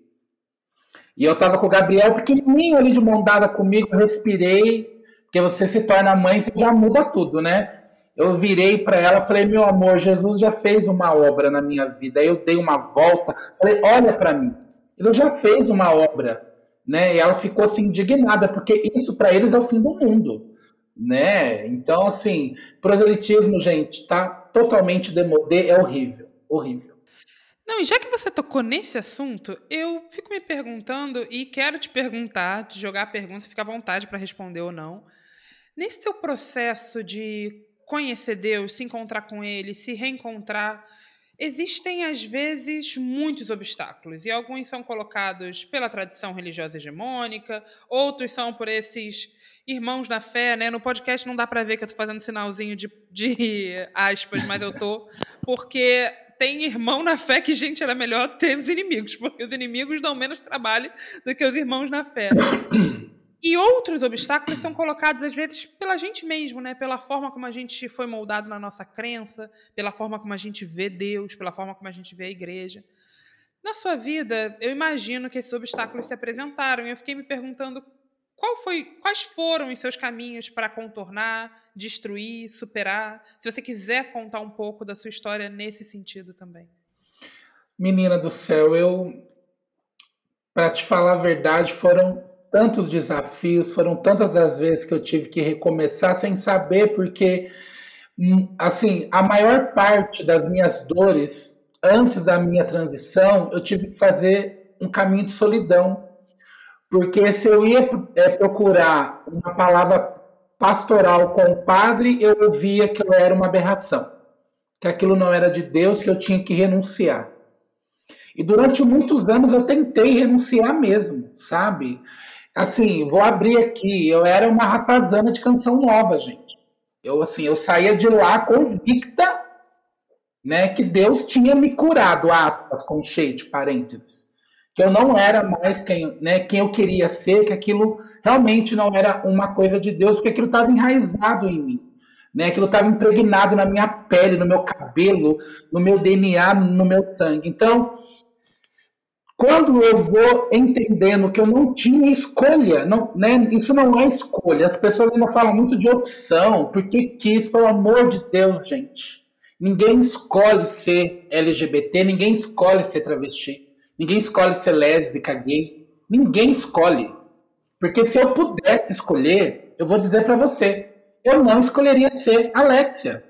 E eu tava com o Gabriel pequenininho ali de mão dada comigo, respirei, porque você se torna mãe, você já muda tudo, né? Eu virei para ela, falei: "Meu amor, Jesus já fez uma obra na minha vida". Aí eu dei uma volta, falei: "Olha para mim. Ele já fez uma obra", né? E ela ficou assim indignada, porque isso para eles é o fim do mundo, né? Então assim, proselitismo, gente, tá totalmente demodé, é horrível, horrível. Não, e já que você tocou nesse assunto, eu fico me perguntando e quero te perguntar, te jogar a pergunta, fica à vontade para responder ou não. Nesse seu processo de conhecer Deus, se encontrar com Ele, se reencontrar, existem às vezes muitos obstáculos e alguns são colocados pela tradição religiosa hegemônica, outros são por esses irmãos na fé, né? No podcast não dá para ver que eu estou fazendo sinalzinho de, de aspas, mas eu tô porque tem irmão na fé que, gente, era melhor ter os inimigos, porque os inimigos dão menos trabalho do que os irmãos na fé. E outros obstáculos são colocados, às vezes, pela gente mesmo, né? pela forma como a gente foi moldado na nossa crença, pela forma como a gente vê Deus, pela forma como a gente vê a igreja. Na sua vida, eu imagino que esses obstáculos se apresentaram e eu fiquei me perguntando qual foi, quais foram os seus caminhos para contornar, destruir, superar? Se você quiser contar um pouco da sua história nesse sentido também. Menina do céu, eu, para te falar a verdade, foram tantos desafios, foram tantas as vezes que eu tive que recomeçar sem saber, porque, hum, assim, a maior parte das minhas dores, antes da minha transição, eu tive que fazer um caminho de solidão. Porque se eu ia é, procurar uma palavra pastoral com o padre, eu via que eu era uma aberração, que aquilo não era de Deus, que eu tinha que renunciar. E durante muitos anos eu tentei renunciar mesmo, sabe? Assim, vou abrir aqui. Eu era uma ratazana de canção nova, gente. Eu assim, eu saía de lá convicta, né, que Deus tinha me curado, aspas, com cheio de parênteses. Que eu não era mais quem, né, quem eu queria ser, que aquilo realmente não era uma coisa de Deus, porque aquilo estava enraizado em mim. Né, aquilo estava impregnado na minha pele, no meu cabelo, no meu DNA, no meu sangue. Então, quando eu vou entendendo que eu não tinha escolha, não, né, isso não é escolha. As pessoas ainda falam muito de opção, porque quis, pelo amor de Deus, gente. Ninguém escolhe ser LGBT, ninguém escolhe ser travesti, ninguém escolhe ser lésbica, gay. Ninguém escolhe. Porque se eu pudesse escolher, eu vou dizer para você, eu não escolheria ser Alexia.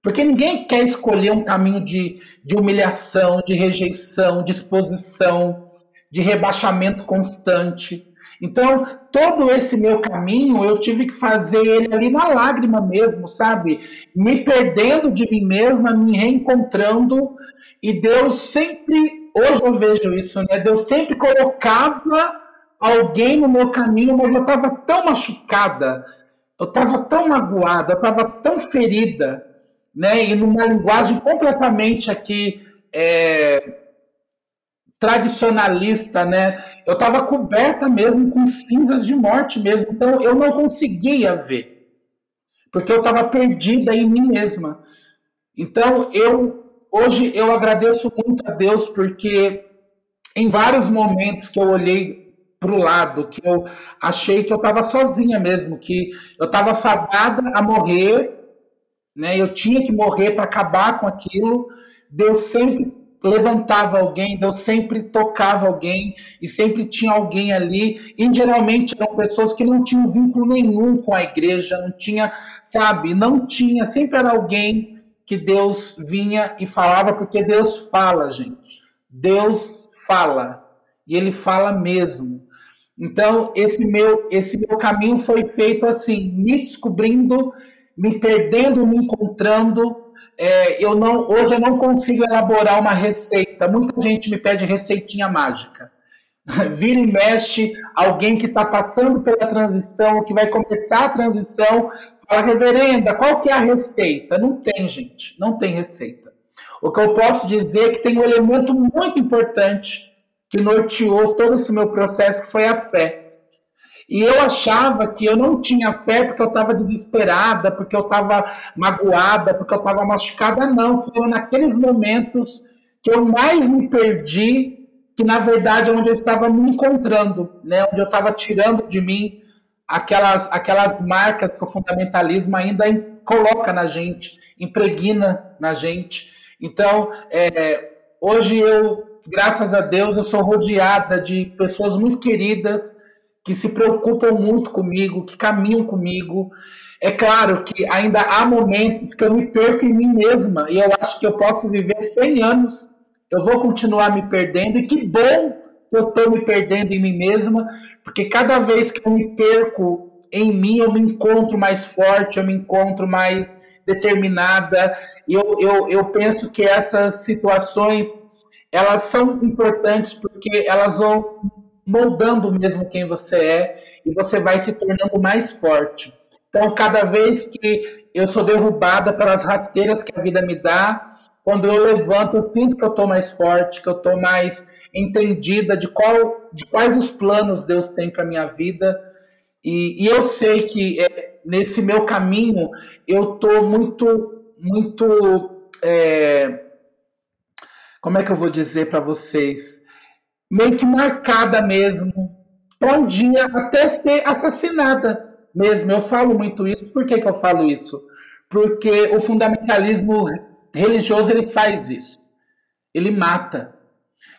Porque ninguém quer escolher um caminho de, de humilhação, de rejeição, de exposição, de rebaixamento constante. Então, todo esse meu caminho, eu tive que fazer ele ali na lágrima mesmo, sabe? Me perdendo de mim mesma, me reencontrando. E Deus sempre, hoje eu vejo isso, né? Deus sempre colocava alguém no meu caminho, mas eu estava tão machucada, eu estava tão magoada, eu estava tão ferida né, e numa linguagem completamente aqui é, tradicionalista, né? Eu estava coberta mesmo com cinzas de morte mesmo, então eu não conseguia ver, porque eu estava perdida em mim mesma. Então eu hoje eu agradeço muito a Deus porque em vários momentos que eu olhei para o lado, que eu achei que eu estava sozinha mesmo, que eu estava fadada a morrer né? Eu tinha que morrer para acabar com aquilo. Deus sempre levantava alguém, Deus sempre tocava alguém e sempre tinha alguém ali. E geralmente eram pessoas que não tinham vínculo nenhum com a igreja, não tinha, sabe, não tinha, sempre era alguém que Deus vinha e falava, porque Deus fala, gente. Deus fala. E ele fala mesmo. Então, esse meu, esse meu caminho foi feito assim, me descobrindo me perdendo, me encontrando. É, eu não, hoje eu não consigo elaborar uma receita. Muita gente me pede receitinha mágica. Vira e mexe, alguém que está passando pela transição, que vai começar a transição, fala, reverenda, qual que é a receita? Não tem, gente, não tem receita. O que eu posso dizer é que tem um elemento muito importante que norteou todo esse meu processo, que foi a fé. E eu achava que eu não tinha fé porque eu estava desesperada, porque eu estava magoada, porque eu estava machucada. Não, foi naqueles momentos que eu mais me perdi, que na verdade é onde eu estava me encontrando, né? onde eu estava tirando de mim aquelas, aquelas marcas que o fundamentalismo ainda coloca na gente, impregna na gente. Então, é, hoje eu, graças a Deus, eu sou rodeada de pessoas muito queridas que se preocupam muito comigo, que caminham comigo. É claro que ainda há momentos que eu me perco em mim mesma e eu acho que eu posso viver 100 anos, eu vou continuar me perdendo e que bom eu estou me perdendo em mim mesma, porque cada vez que eu me perco em mim, eu me encontro mais forte, eu me encontro mais determinada. Eu, eu, eu penso que essas situações elas são importantes porque elas vão moldando mesmo quem você é e você vai se tornando mais forte. Então, cada vez que eu sou derrubada pelas rasteiras que a vida me dá, quando eu levanto, eu sinto que eu estou mais forte, que eu estou mais entendida de, qual, de quais os planos Deus tem para minha vida. E, e, eu sei que é, nesse meu caminho eu estou muito, muito. É, como é que eu vou dizer para vocês? Meio que marcada mesmo para um dia até ser assassinada mesmo. Eu falo muito isso. Por que, que eu falo isso? Porque o fundamentalismo religioso ele faz isso. Ele mata.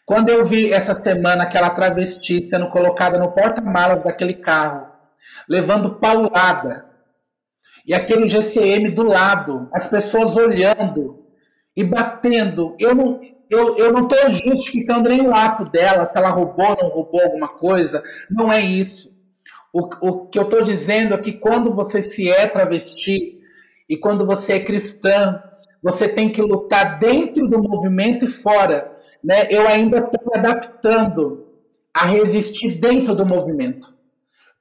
Quando eu vi essa semana aquela travesti sendo colocada no porta-malas daquele carro, levando paulada, e aquele GCM do lado, as pessoas olhando e batendo, eu não eu, eu não estou justificando nenhum ato dela, se ela roubou ou não roubou alguma coisa, não é isso. O, o que eu estou dizendo é que quando você se é travesti e quando você é cristã, você tem que lutar dentro do movimento e fora. Né? Eu ainda estou me adaptando a resistir dentro do movimento.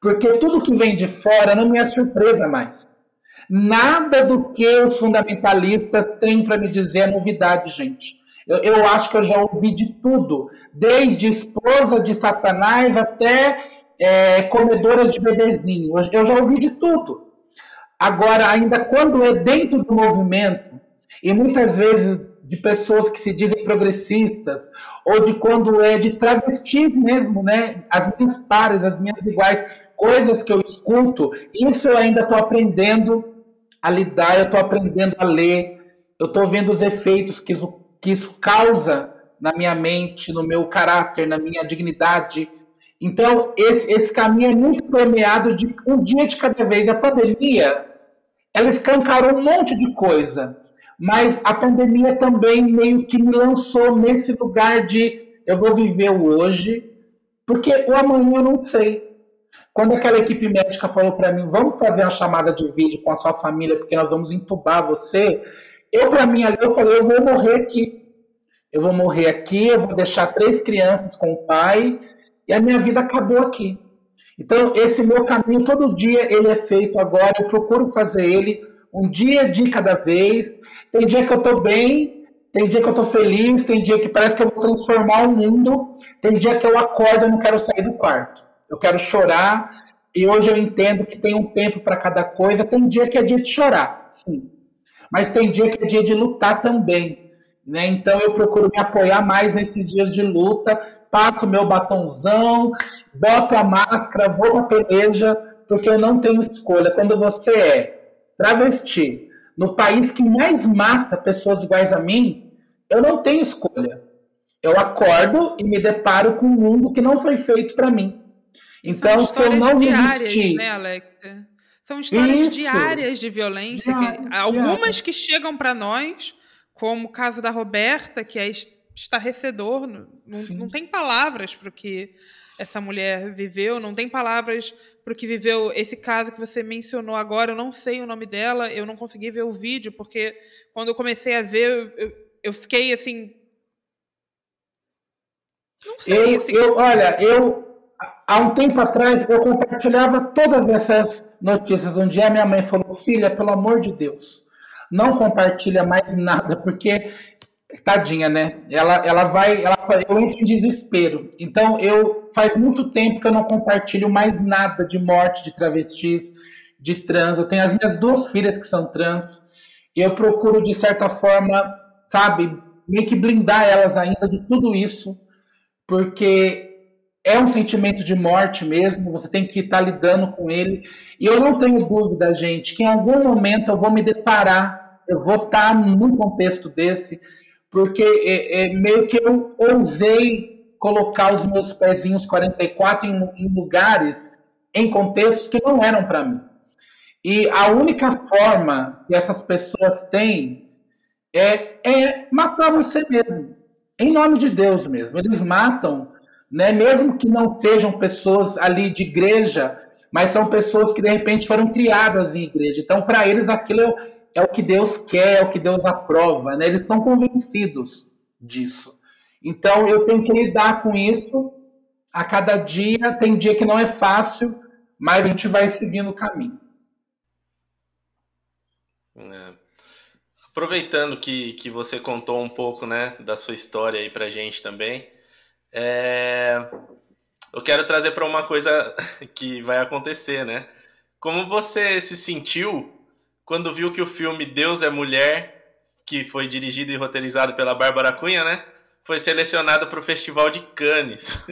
Porque tudo que vem de fora não me é surpresa mais. Nada do que os fundamentalistas têm para me dizer é novidade, gente. Eu, eu, acho que eu já ouvi de tudo, desde esposa de Satanás até é, de bebezinho. Eu já ouvi de tudo. Agora, ainda quando é dentro do movimento, e muitas vezes de pessoas que se dizem progressistas, ou de quando é de travestis mesmo, né? As minhas pares, as minhas iguais, coisas que eu escuto, isso eu ainda estou aprendendo a lidar, eu estou aprendendo a ler, eu estou vendo os efeitos que isso, que isso causa na minha mente, no meu caráter, na minha dignidade. Então, esse, esse caminho é muito permeado de um dia de cada vez. A pandemia, ela escancarou um monte de coisa mas a pandemia também meio que me lançou nesse lugar de eu vou viver o hoje, porque o amanhã eu não sei. Quando aquela equipe médica falou para mim, vamos fazer uma chamada de vídeo com a sua família, porque nós vamos entubar você, eu para mim ali eu falei, eu vou morrer aqui. Eu vou morrer aqui, eu vou deixar três crianças com o pai, e a minha vida acabou aqui. Então, esse meu caminho, todo dia, ele é feito agora, eu procuro fazer ele um dia de cada vez. Tem dia que eu tô bem, tem dia que eu tô feliz, tem dia que parece que eu vou transformar o mundo, tem dia que eu acordo e não quero sair do quarto. Eu quero chorar, e hoje eu entendo que tem um tempo para cada coisa. Tem dia que é dia de chorar, sim. Mas tem dia que é dia de lutar também. Né? Então eu procuro me apoiar mais nesses dias de luta, passo meu batonzão, boto a máscara, vou para peleja, porque eu não tenho escolha. Quando você é travesti, no país que mais mata pessoas iguais a mim, eu não tenho escolha. Eu acordo e me deparo com um mundo que não foi feito para mim. Então, se eu não resistir. Né, Alex? São histórias Isso. diárias de violência, diárias, que, algumas diárias. que chegam para nós, como o caso da Roberta, que é estarrecedor, não, não tem palavras para o que essa mulher viveu, não tem palavras para o que viveu esse caso que você mencionou agora. Eu não sei o nome dela, eu não consegui ver o vídeo, porque quando eu comecei a ver, eu, eu fiquei assim. Não sei. Eu, assim... eu, olha, eu. Há um tempo atrás eu compartilhava todas essas notícias. Um dia minha mãe falou: Filha, pelo amor de Deus, não compartilha mais nada, porque tadinha, né? Ela, ela vai, ela, eu entro em desespero. Então, eu faz muito tempo que eu não compartilho mais nada de morte de travestis, de trans. Eu tenho as minhas duas filhas que são trans e eu procuro de certa forma, sabe, meio que blindar elas ainda de tudo isso, porque é um sentimento de morte mesmo. Você tem que estar tá lidando com ele. E eu não tenho dúvida, gente, que em algum momento eu vou me deparar, eu vou estar tá num contexto desse porque é, é, meio que eu ousei colocar os meus pezinhos 44 em, em lugares, em contextos que não eram para mim. E a única forma que essas pessoas têm é, é matar você mesmo, em nome de Deus mesmo. Eles matam, né, mesmo que não sejam pessoas ali de igreja, mas são pessoas que de repente foram criadas em igreja. Então, para eles, aquilo é o que Deus quer, é o que Deus aprova, né? Eles são convencidos disso. Então eu tenho que lidar com isso a cada dia. Tem dia que não é fácil, mas a gente vai seguindo o caminho. É. aproveitando que, que você contou um pouco né, da sua história aí pra gente também, é... eu quero trazer para uma coisa que vai acontecer, né? Como você se sentiu quando viu que o filme Deus é Mulher, que foi dirigido e roteirizado pela Bárbara Cunha, né? Foi selecionado para o Festival de Cannes.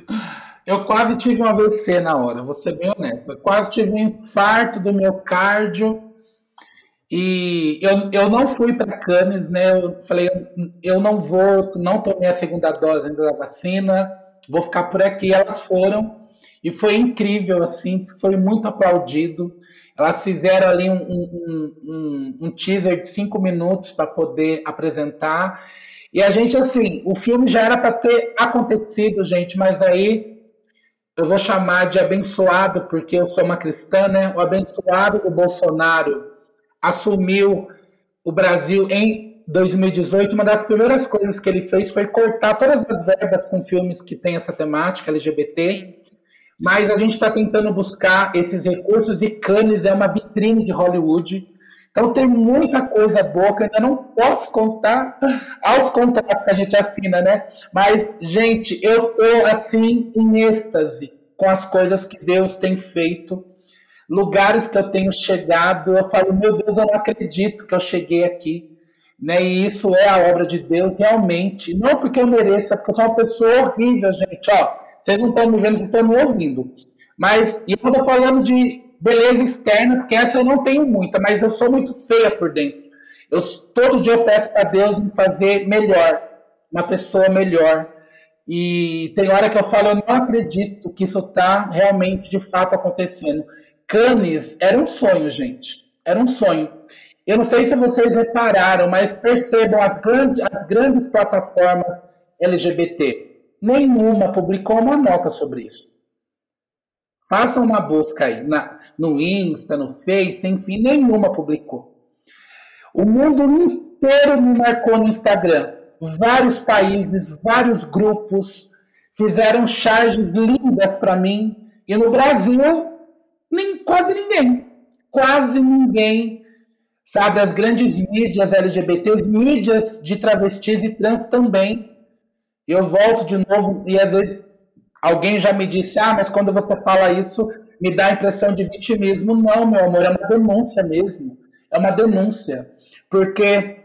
Eu quase tive um AVC na hora, vou ser bem honesto. Eu quase tive um infarto do miocárdio e eu, eu não fui para Cannes, né? Eu falei, eu não vou, não tomei a segunda dose ainda da vacina, vou ficar por aqui. Elas foram e foi incrível, assim, foi muito aplaudido. Elas fizeram ali um, um, um, um teaser de cinco minutos para poder apresentar. E a gente, assim, o filme já era para ter acontecido, gente, mas aí eu vou chamar de abençoado, porque eu sou uma cristã, né? O abençoado do Bolsonaro assumiu o Brasil em 2018, uma das primeiras coisas que ele fez foi cortar todas as verbas com filmes que têm essa temática LGBT. Mas a gente está tentando buscar esses recursos e Cannes é uma vitrine de Hollywood. Então tem muita coisa boa que eu ainda não posso contar aos contratos que a gente assina, né? Mas, gente, eu tô assim em êxtase com as coisas que Deus tem feito lugares que eu tenho chegado, eu falo, meu Deus, eu não acredito que eu cheguei aqui. Né? E isso é a obra de Deus, realmente. Não porque eu mereça, porque eu sou uma pessoa horrível, gente. Ó, vocês não estão me vendo, vocês estão me ouvindo. Mas, e eu estou falando de beleza externa, porque essa eu não tenho muita, mas eu sou muito feia por dentro. Eu, todo dia eu peço para Deus me fazer melhor, uma pessoa melhor. E tem hora que eu falo, eu não acredito que isso está realmente, de fato, acontecendo. Cannes era um sonho, gente. Era um sonho. Eu não sei se vocês repararam, mas percebam as grandes, as grandes plataformas LGBT. Nenhuma publicou uma nota sobre isso. Façam uma busca aí na, no Insta, no Face, enfim, nenhuma publicou. O mundo inteiro me marcou no Instagram. Vários países, vários grupos fizeram charges lindas para mim. E no Brasil, nem, quase ninguém. Quase ninguém. Sabe, as grandes mídias LGBTs, mídias de travestis e trans também. Eu volto de novo e às vezes alguém já me disse: ah, mas quando você fala isso, me dá a impressão de vitimismo. Não, meu amor, é uma denúncia mesmo. É uma denúncia. Porque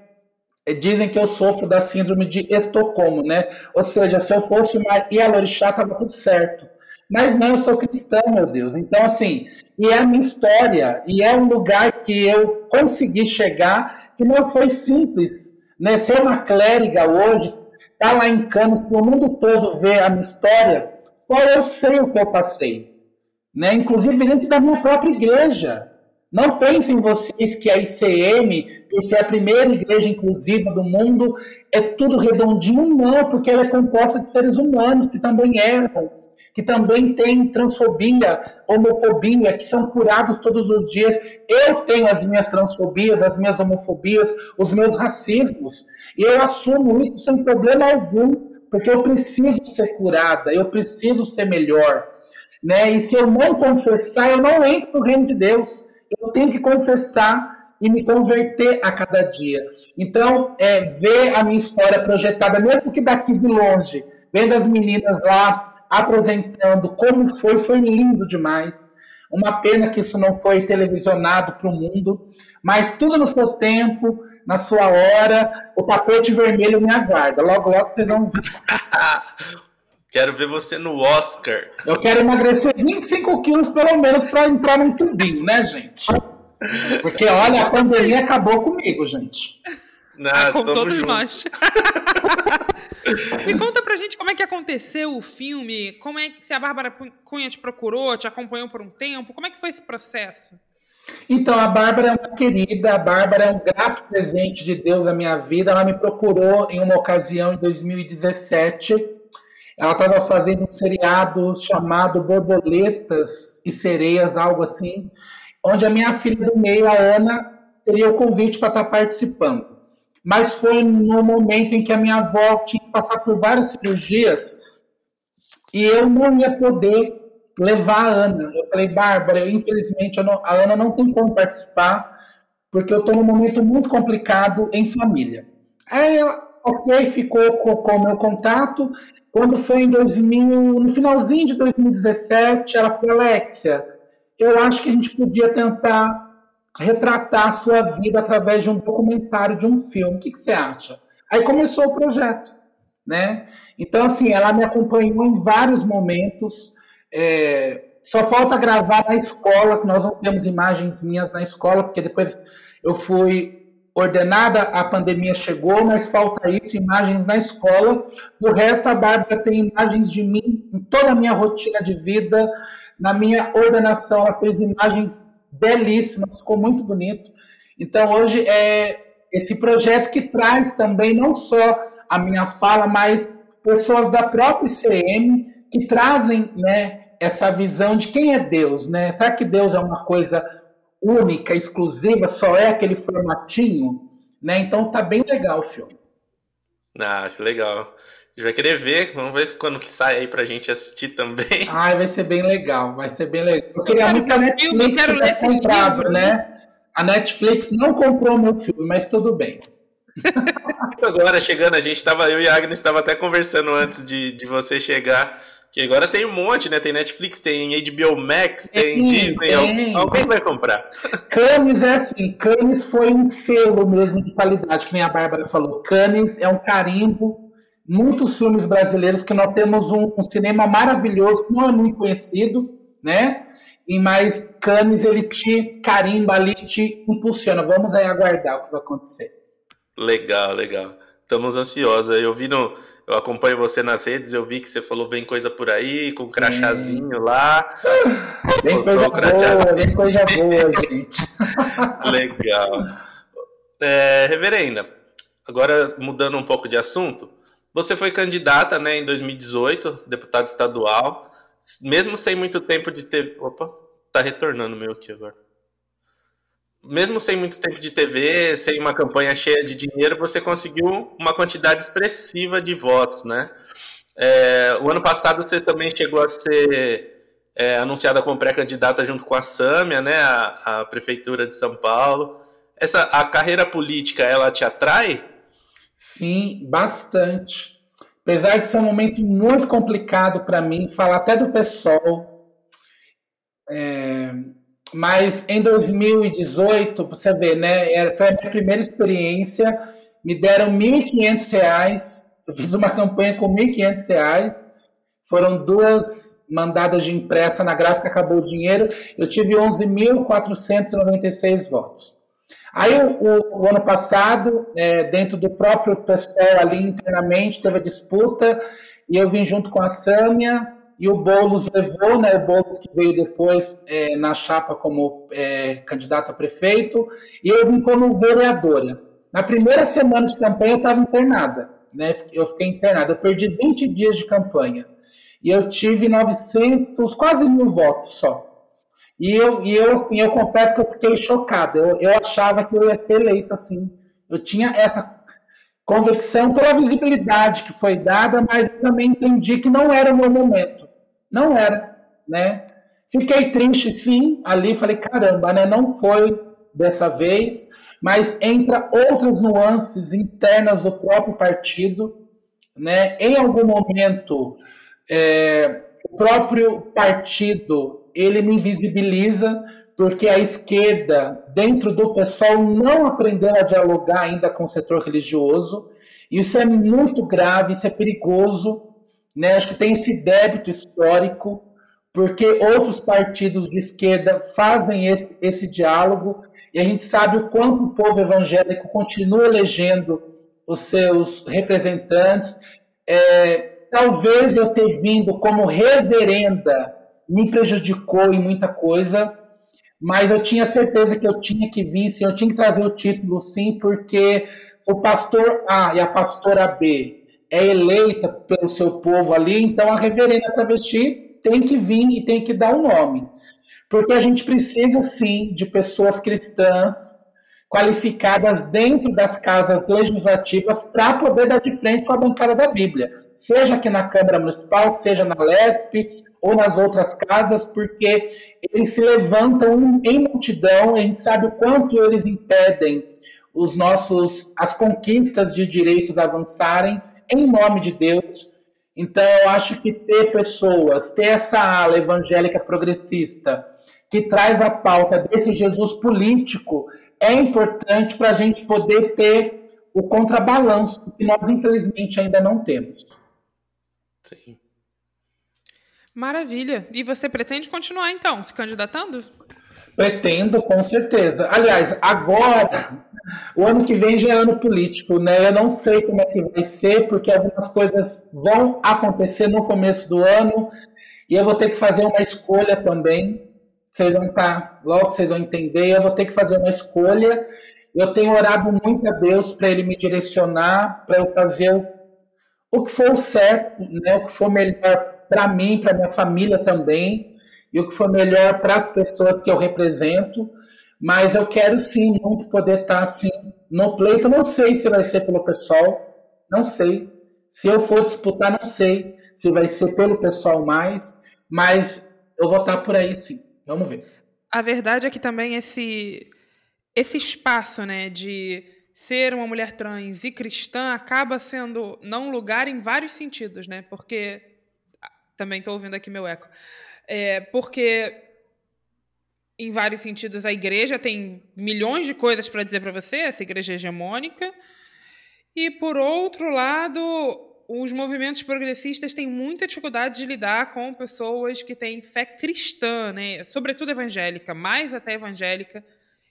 dizem que eu sofro da síndrome de Estocolmo, né? Ou seja, se eu fosse uma Ialorixá, tava tudo certo. Mas não, eu sou cristã, meu Deus. Então, assim, e é a minha história, e é um lugar que eu consegui chegar, que não foi simples. Né? Ser uma clériga hoje, estar tá lá em Canos, para o mundo todo ver a minha história, qual eu sei o que eu passei. Né? Inclusive dentro da minha própria igreja. Não pensem vocês que a ICM, por ser a primeira igreja inclusiva do mundo, é tudo redondinho, não, porque ela é composta de seres humanos que também erram que também têm transfobia, homofobia, que são curados todos os dias. Eu tenho as minhas transfobias, as minhas homofobias, os meus racismos. E eu assumo isso sem problema algum, porque eu preciso ser curada, eu preciso ser melhor. Né? E se eu não confessar, eu não entro no reino de Deus. Eu tenho que confessar e me converter a cada dia. Então, é, ver a minha história projetada, mesmo que daqui de longe, vendo as meninas lá apresentando como foi, foi lindo demais. Uma pena que isso não foi televisionado para o mundo, mas tudo no seu tempo, na sua hora, o tapete vermelho me aguarda. Logo, logo vocês vão ver. Quero ver você no Oscar. Eu quero emagrecer 25 quilos pelo menos para entrar num tubinho, né, gente? Porque olha, a pandemia acabou comigo, gente. Não, ah, com todos junto. nós. Me conta pra gente como é que aconteceu o filme, como é que se a Bárbara Cunha te procurou, te acompanhou por um tempo, como é que foi esse processo? Então, a Bárbara é uma querida, a Bárbara é um grato presente de Deus na minha vida. Ela me procurou em uma ocasião em 2017. Ela estava fazendo um seriado chamado Borboletas e Sereias, algo assim, onde a minha filha do meio, a Ana, teria o convite para estar participando mas foi no momento em que a minha avó tinha que passar por várias cirurgias e eu não ia poder levar a Ana. Eu falei, Bárbara, infelizmente não, a Ana não tem como participar porque eu estou num momento muito complicado em família. Aí ela, ok, ficou com o meu contato. Quando foi em 2000, no finalzinho de 2017, ela falou, Alexia, eu acho que a gente podia tentar retratar a sua vida através de um documentário, de um filme. O que, que você acha? Aí começou o projeto, né? Então, assim, ela me acompanhou em vários momentos. É, só falta gravar na escola, que nós não temos imagens minhas na escola, porque depois eu fui ordenada, a pandemia chegou, mas falta isso, imagens na escola. Do resto, a Bárbara tem imagens de mim em toda a minha rotina de vida, na minha ordenação, ela fez imagens belíssimas, ficou muito bonito. Então, hoje é esse projeto que traz também não só a minha fala, mas pessoas da própria ICM que trazem né, essa visão de quem é Deus, né? Será que Deus é uma coisa única, exclusiva, só é aquele formatinho, né? Então tá bem legal o filme. Ah, que legal. A gente vai querer ver, vamos ver quando que sai aí pra gente assistir também. Ai, vai ser bem legal, vai ser bem legal. Eu queria muito que a Netflix tivesse comprado, livro, né? A Netflix não comprou meu filme, mas tudo bem. Agora chegando, a gente estava, eu e a Agnes estava até conversando antes de, de você chegar que agora tem um monte, né? Tem Netflix, tem HBO Max, tem, tem Disney. Tem. Alguém vai comprar. Cannes é assim, Cannes foi um selo mesmo de qualidade, que nem a Bárbara falou. Cannes é um carimbo. Muitos filmes brasileiros que nós temos um, um cinema maravilhoso, não é muito conhecido, né? E mais Cannes ele te carimba ali, te impulsiona. Vamos aí aguardar o que vai acontecer. Legal, legal. Estamos ansiosos. Eu vi no, eu acompanho você nas redes, eu vi que você falou vem coisa por aí, com crachazinho lá. Vem coisa boa, vem coisa boa, gente. Legal. É, reverenda, agora mudando um pouco de assunto, você foi candidata né, em 2018, deputado estadual, mesmo sem muito tempo de ter. Opa, tá retornando meu aqui agora mesmo sem muito tempo de TV, sem uma campanha cheia de dinheiro, você conseguiu uma quantidade expressiva de votos, né? É, o ano passado você também chegou a ser é, anunciada como pré-candidata junto com a Sâmia, né? A, a, prefeitura de São Paulo. Essa a carreira política, ela te atrai? Sim, bastante. Apesar de ser um momento muito complicado para mim, falar até do pessoal. É, mas em 2018, você vê, né? Foi a minha primeira experiência. Me deram R$ 1.500. Eu fiz uma campanha com R$ 1.500. Foram duas mandadas de impressa na gráfica, acabou o dinheiro. Eu tive 11.496 votos. Aí, o, o, ano passado, é, dentro do próprio pessoal ali internamente, teve a disputa e eu vim junto com a Sâmia e o Boulos levou, né, o Boulos que veio depois é, na chapa como é, candidato a prefeito, e eu vim como vereadora. Na primeira semana de campanha eu estava internada, né, eu fiquei internada, eu perdi 20 dias de campanha, e eu tive 900, quase mil votos só. E eu, e eu assim, eu confesso que eu fiquei chocada, eu, eu achava que eu ia ser eleita, assim, eu tinha essa convicção pela visibilidade que foi dada, mas eu também entendi que não era o meu momento. Não era, né? Fiquei triste, sim, ali falei, caramba, né? Não foi dessa vez, mas entra outras nuances internas do próprio partido, né? Em algum momento, é, o próprio partido, ele me invisibiliza, porque a esquerda, dentro do pessoal, não aprendeu a dialogar ainda com o setor religioso. Isso é muito grave, isso é perigoso. Né? Acho que tem esse débito histórico, porque outros partidos de esquerda fazem esse, esse diálogo, e a gente sabe o quanto o povo evangélico continua elegendo os seus representantes. É, talvez eu ter vindo como reverenda me prejudicou em muita coisa, mas eu tinha certeza que eu tinha que vir, sim, eu tinha que trazer o título, sim, porque o pastor A e a pastora B é eleita pelo seu povo ali, então a reverenda travesti tem que vir e tem que dar o um nome. Porque a gente precisa, sim, de pessoas cristãs qualificadas dentro das casas legislativas para poder dar de frente com a bancada da Bíblia, seja aqui na Câmara Municipal, seja na LESP ou nas outras casas, porque eles se levantam em multidão, a gente sabe o quanto eles impedem os nossos as conquistas de direitos avançarem em nome de Deus. Então, eu acho que ter pessoas, ter essa ala evangélica progressista que traz a pauta desse Jesus político, é importante para a gente poder ter o contrabalanço que nós, infelizmente, ainda não temos. Sim. Maravilha. E você pretende continuar, então, se candidatando? Pretendo, com certeza. Aliás, agora, o ano que vem já é ano político, né? Eu não sei como é que vai ser, porque algumas coisas vão acontecer no começo do ano e eu vou ter que fazer uma escolha também vocês vão estar, tá, logo vocês vão entender, eu vou ter que fazer uma escolha. Eu tenho orado muito a Deus para Ele me direcionar, para eu fazer o, que for o certo, né? o que for melhor para mim, para minha família também, e o que for melhor para as pessoas que eu represento. Mas eu quero sim muito poder estar tá, assim no pleito. Não sei se vai ser pelo pessoal, não sei. Se eu for disputar, não sei se vai ser pelo pessoal mais, mas eu vou estar tá por aí sim. Vamos ver. A verdade é que também esse, esse espaço né, de ser uma mulher trans e cristã acaba sendo não lugar em vários sentidos, né? Porque. Também estou ouvindo aqui meu eco. É, porque em vários sentidos, a igreja tem milhões de coisas para dizer para você, essa igreja hegemônica. E, por outro lado, os movimentos progressistas têm muita dificuldade de lidar com pessoas que têm fé cristã, né? sobretudo evangélica, mais até evangélica.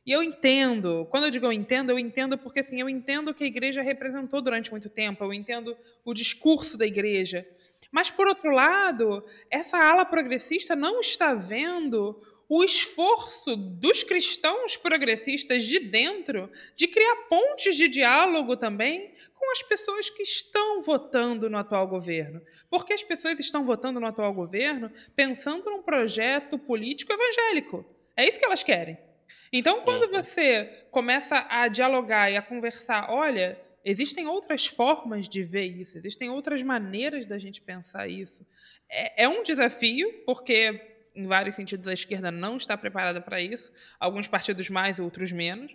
E eu entendo, quando eu digo eu entendo, eu entendo porque assim, eu entendo o que a igreja representou durante muito tempo, eu entendo o discurso da igreja. Mas, por outro lado, essa ala progressista não está vendo o esforço dos cristãos progressistas de dentro de criar pontes de diálogo também com as pessoas que estão votando no atual governo. Porque as pessoas estão votando no atual governo pensando num projeto político evangélico. É isso que elas querem. Então, quando uhum. você começa a dialogar e a conversar, olha, existem outras formas de ver isso, existem outras maneiras da gente pensar isso. É, é um desafio, porque em vários sentidos, a esquerda não está preparada para isso, alguns partidos mais, outros menos.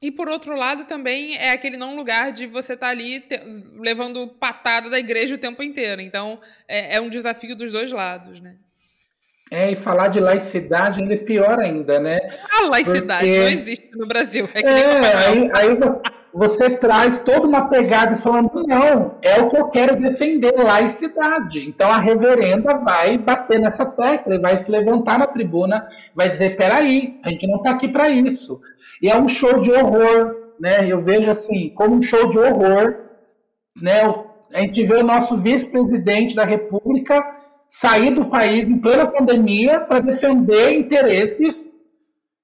E por outro lado, também é aquele não lugar de você estar tá ali te, levando patada da igreja o tempo inteiro. Então, é, é, um desafio dos dois lados, né? É, e falar de laicidade ainda é pior ainda, né? A laicidade Porque... não existe no Brasil. É, é aí, aí você você traz toda uma pegada falando, não, é o que eu quero defender, laicidade. Então a reverenda vai bater nessa tecla vai se levantar na tribuna, vai dizer, peraí, a gente não está aqui para isso. E é um show de horror, né? Eu vejo assim, como um show de horror, né? A gente vê o nosso vice-presidente da República sair do país em plena pandemia para defender interesses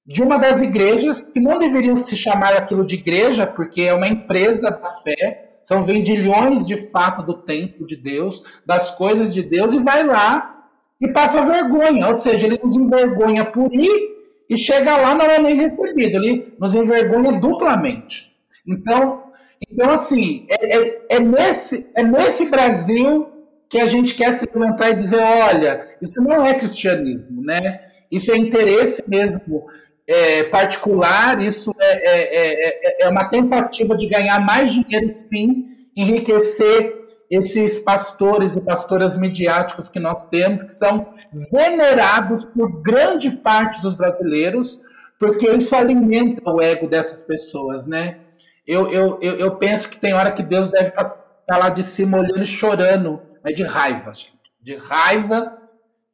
de uma das igrejas que não deveriam se chamar aquilo de igreja, porque é uma empresa da fé, são vendilhões de fato do templo de Deus, das coisas de Deus, e vai lá e passa vergonha, ou seja, ele nos envergonha por ir e chega lá não é nem recebido, ele nos envergonha duplamente. Então, então assim, é, é, é nesse, é nesse Brasil que a gente quer se levantar e dizer, olha, isso não é cristianismo, né? Isso é interesse mesmo é, particular, isso é, é, é, uma tentativa de ganhar mais dinheiro, sim, enriquecer esses pastores e pastoras midiáticos que nós temos, que são venerados por grande parte dos brasileiros, porque isso alimenta o ego dessas pessoas, né? Eu, eu, eu, eu penso que tem hora que Deus deve estar tá, tá lá de cima olhando e chorando, mas de raiva, gente. De raiva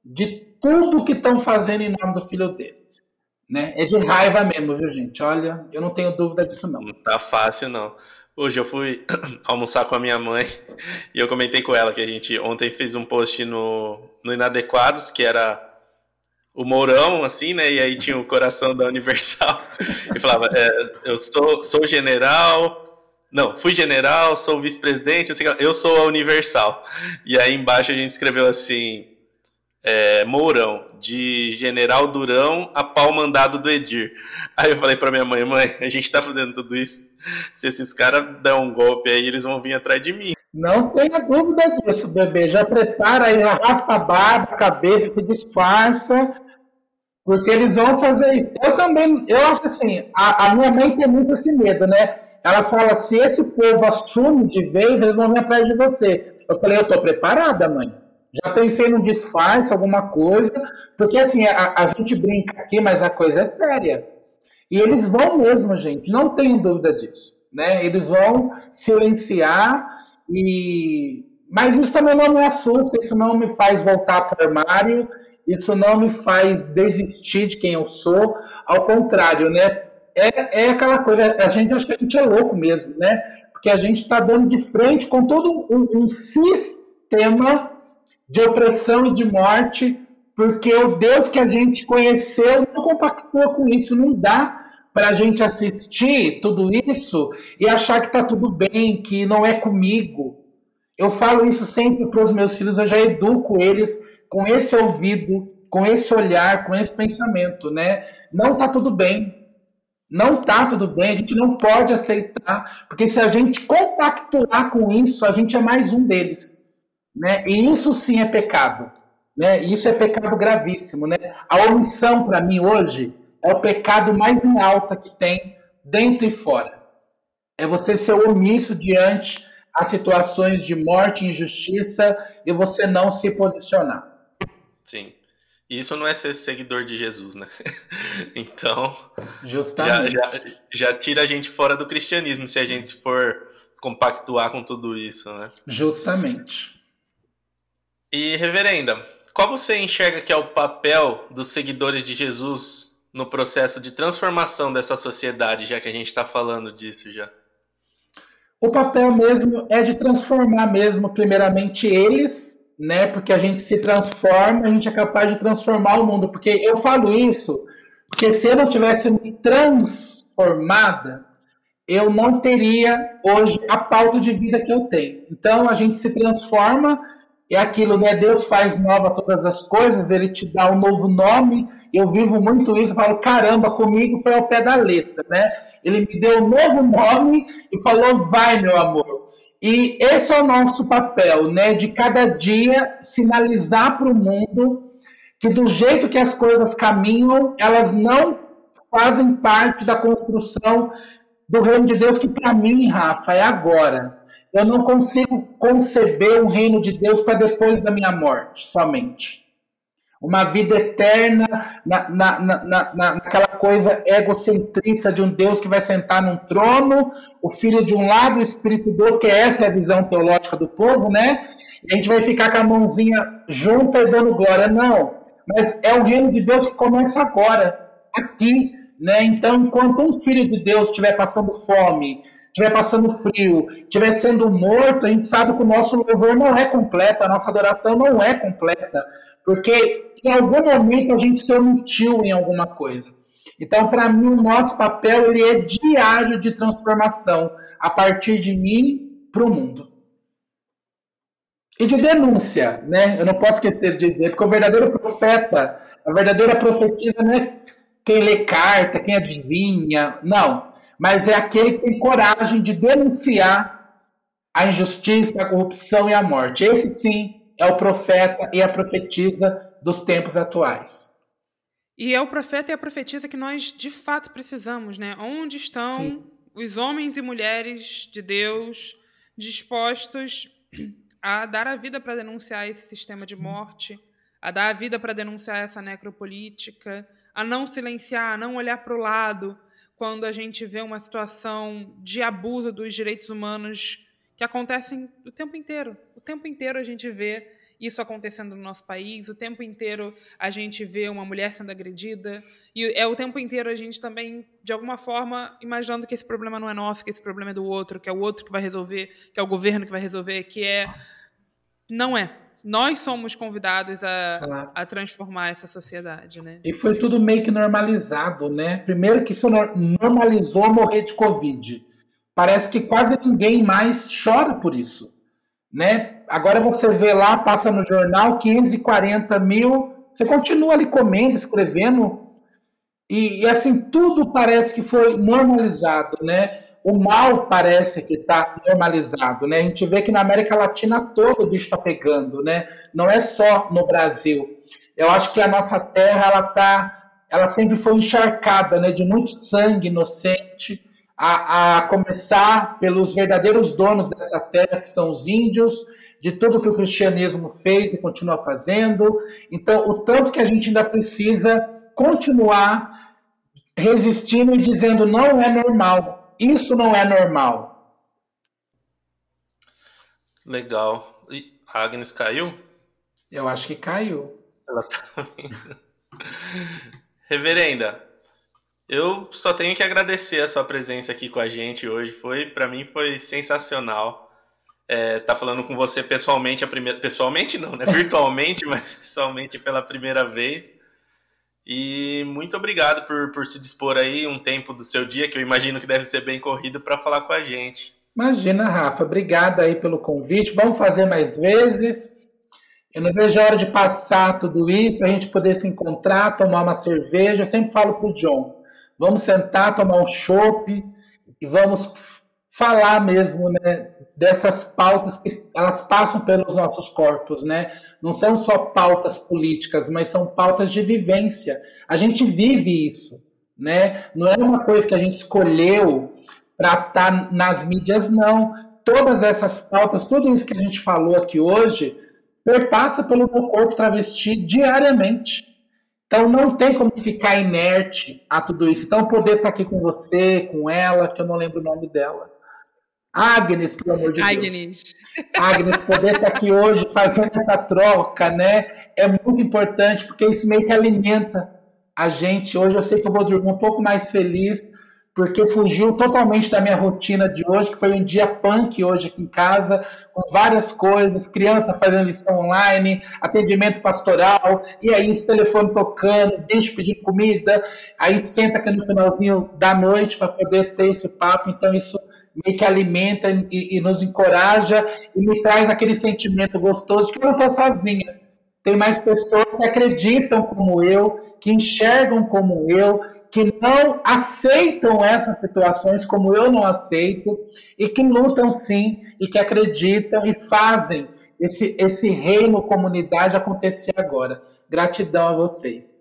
de tudo que estão fazendo em nome do filho dele. Né? É de raiva mesmo, viu, gente? Olha, eu não tenho dúvida disso, não. Não tá fácil, não. Hoje eu fui almoçar com a minha mãe e eu comentei com ela que a gente ontem fez um post no, no Inadequados, que era o Mourão, assim, né? E aí tinha o coração da Universal. E falava: é, Eu sou, sou general. Não, fui general, sou vice-presidente, eu sou a Universal. E aí embaixo a gente escreveu assim: é, Mourão, de General Durão a pau mandado do Edir. Aí eu falei pra minha mãe, mãe, a gente tá fazendo tudo isso. Se esses caras dão um golpe aí, eles vão vir atrás de mim. Não tenha dúvida disso, bebê. Já prepara aí, raspa a barba, a cabeça, se disfarça, porque eles vão fazer isso. Eu também, eu acho assim, a, a minha mãe tem muito esse medo, né? Ela fala, se esse povo assume de vez, eles vão vir atrás de você. Eu falei, eu tô preparada, mãe. Já pensei no disfarce, alguma coisa, porque assim, a, a, gente brinca aqui, mas a coisa é séria. E eles vão mesmo, gente, não tenho dúvida disso. Né? Eles vão silenciar e. Mas isso também não me assusta, isso não me faz voltar para o armário, isso não me faz desistir de quem eu sou. Ao contrário, né? É, é aquela coisa, a gente acha que a gente é louco mesmo, né? Porque a gente está dando de frente com todo um, um sistema de opressão e de morte, porque o Deus que a gente conheceu não compactua com isso, não dá para a gente assistir tudo isso e achar que está tudo bem, que não é comigo. Eu falo isso sempre para os meus filhos, eu já educo eles com esse ouvido, com esse olhar, com esse pensamento, né? Não está tudo bem. Não está tudo bem, a gente não pode aceitar, porque se a gente compactuar com isso, a gente é mais um deles. Né? E isso sim é pecado. Né? Isso é pecado gravíssimo. Né? A omissão, para mim, hoje, é o pecado mais em alta que tem dentro e fora. É você ser omisso diante a situações de morte e injustiça e você não se posicionar. Sim. Isso não é ser seguidor de Jesus, né? então, Justamente. Já, já, já tira a gente fora do cristianismo se a gente for compactuar com tudo isso, né? Justamente. E, reverenda, qual você enxerga que é o papel dos seguidores de Jesus no processo de transformação dessa sociedade, já que a gente está falando disso já? O papel mesmo é de transformar mesmo, primeiramente, eles, né? Porque a gente se transforma, a gente é capaz de transformar o mundo. Porque eu falo isso, porque se eu não tivesse me transformada, eu não teria hoje a pauta de vida que eu tenho. Então a gente se transforma é aquilo, né? Deus faz nova todas as coisas, ele te dá um novo nome. Eu vivo muito isso, eu falo, caramba, comigo foi ao pé da letra, né? Ele me deu um novo nome e falou, vai, meu amor. E esse é o nosso papel, né? De cada dia sinalizar para o mundo que do jeito que as coisas caminham, elas não fazem parte da construção do reino de Deus, que para mim, Rafa, é agora. Eu não consigo conceber um reino de Deus para depois da minha morte, somente. Uma vida eterna na, na, na, na, naquela coisa egocentrista de um Deus que vai sentar num trono, o filho de um lado, o espírito do outro, que essa é a visão teológica do povo, né? E a gente vai ficar com a mãozinha junta e dando glória. Não. Mas é o reino de Deus que começa agora, aqui. Né? Então, enquanto um filho de Deus estiver passando fome, estiver passando frio, estiver sendo morto, a gente sabe que o nosso louvor não é completo, a nossa adoração não é completa, porque em algum momento a gente se omitiu em alguma coisa. Então, para mim, o nosso papel ele é diário de transformação, a partir de mim para o mundo. E de denúncia, né? Eu não posso esquecer de dizer, porque o verdadeiro profeta, a verdadeira profetisa não é quem lê carta, quem adivinha, não mas é aquele que tem coragem de denunciar a injustiça, a corrupção e a morte. Esse sim é o profeta e a profetisa dos tempos atuais. E é o profeta e a profetisa que nós de fato precisamos, né? Onde estão sim. os homens e mulheres de Deus dispostos a dar a vida para denunciar esse sistema de morte, a dar a vida para denunciar essa necropolítica, a não silenciar, a não olhar para o lado, quando a gente vê uma situação de abuso dos direitos humanos que acontecem o tempo inteiro. O tempo inteiro a gente vê isso acontecendo no nosso país, o tempo inteiro a gente vê uma mulher sendo agredida, e é o tempo inteiro a gente também, de alguma forma, imaginando que esse problema não é nosso, que esse problema é do outro, que é o outro que vai resolver, que é o governo que vai resolver, que é. Não é nós somos convidados a, a transformar essa sociedade, né? E foi tudo meio que normalizado, né? Primeiro que isso normalizou morrer de Covid. Parece que quase ninguém mais chora por isso, né? Agora você vê lá, passa no jornal, 540 mil, você continua ali comendo, escrevendo, e, e assim, tudo parece que foi normalizado, né? O mal parece que está normalizado, né? A gente vê que na América Latina toda o bicho está pegando, né? Não é só no Brasil. Eu acho que a nossa terra, ela tá, ela sempre foi encharcada, né? De muito sangue inocente, a, a começar pelos verdadeiros donos dessa terra, que são os índios, de tudo que o cristianismo fez e continua fazendo. Então, o tanto que a gente ainda precisa continuar resistindo e dizendo não é normal. Isso não é normal. Legal. E a Agnes caiu? Eu acho que caiu. Ela tá Reverenda, eu só tenho que agradecer a sua presença aqui com a gente hoje. Foi, para mim, foi sensacional. É, tá falando com você pessoalmente a primeira, pessoalmente não, né? Virtualmente, mas pessoalmente pela primeira vez. E muito obrigado por, por se dispor aí um tempo do seu dia, que eu imagino que deve ser bem corrido, para falar com a gente. Imagina, Rafa. Obrigada aí pelo convite. Vamos fazer mais vezes. Eu não vejo a hora de passar tudo isso, a gente poder se encontrar, tomar uma cerveja. Eu sempre falo pro John, vamos sentar, tomar um chopp e vamos falar mesmo, né, dessas pautas que elas passam pelos nossos corpos, né? Não são só pautas políticas, mas são pautas de vivência. A gente vive isso, né? Não é uma coisa que a gente escolheu para estar tá nas mídias, não. Todas essas pautas, tudo isso que a gente falou aqui hoje, perpassa pelo meu corpo travesti diariamente. Então não tem como ficar inerte a tudo isso. Então poder estar tá aqui com você, com ela, que eu não lembro o nome dela Agnes, pelo amor de Agnes. Deus. Agnes, poder estar aqui hoje fazendo essa troca, né? É muito importante, porque isso meio que alimenta a gente. Hoje eu sei que eu vou dormir um pouco mais feliz, porque fugiu totalmente da minha rotina de hoje, que foi um dia punk hoje aqui em casa, com várias coisas, criança fazendo lição online, atendimento pastoral, e aí os telefones tocando, bicho pedindo comida, aí senta aqui no finalzinho da noite para poder ter esse papo, então isso meio que alimenta e, e, nos encoraja e me traz aquele sentimento gostoso de que eu não estou sozinha. Tem mais pessoas que acreditam como eu, que enxergam como eu, que não aceitam essas situações como eu não aceito e que lutam sim e que acreditam e fazem esse, esse reino comunidade acontecer agora. Gratidão a vocês.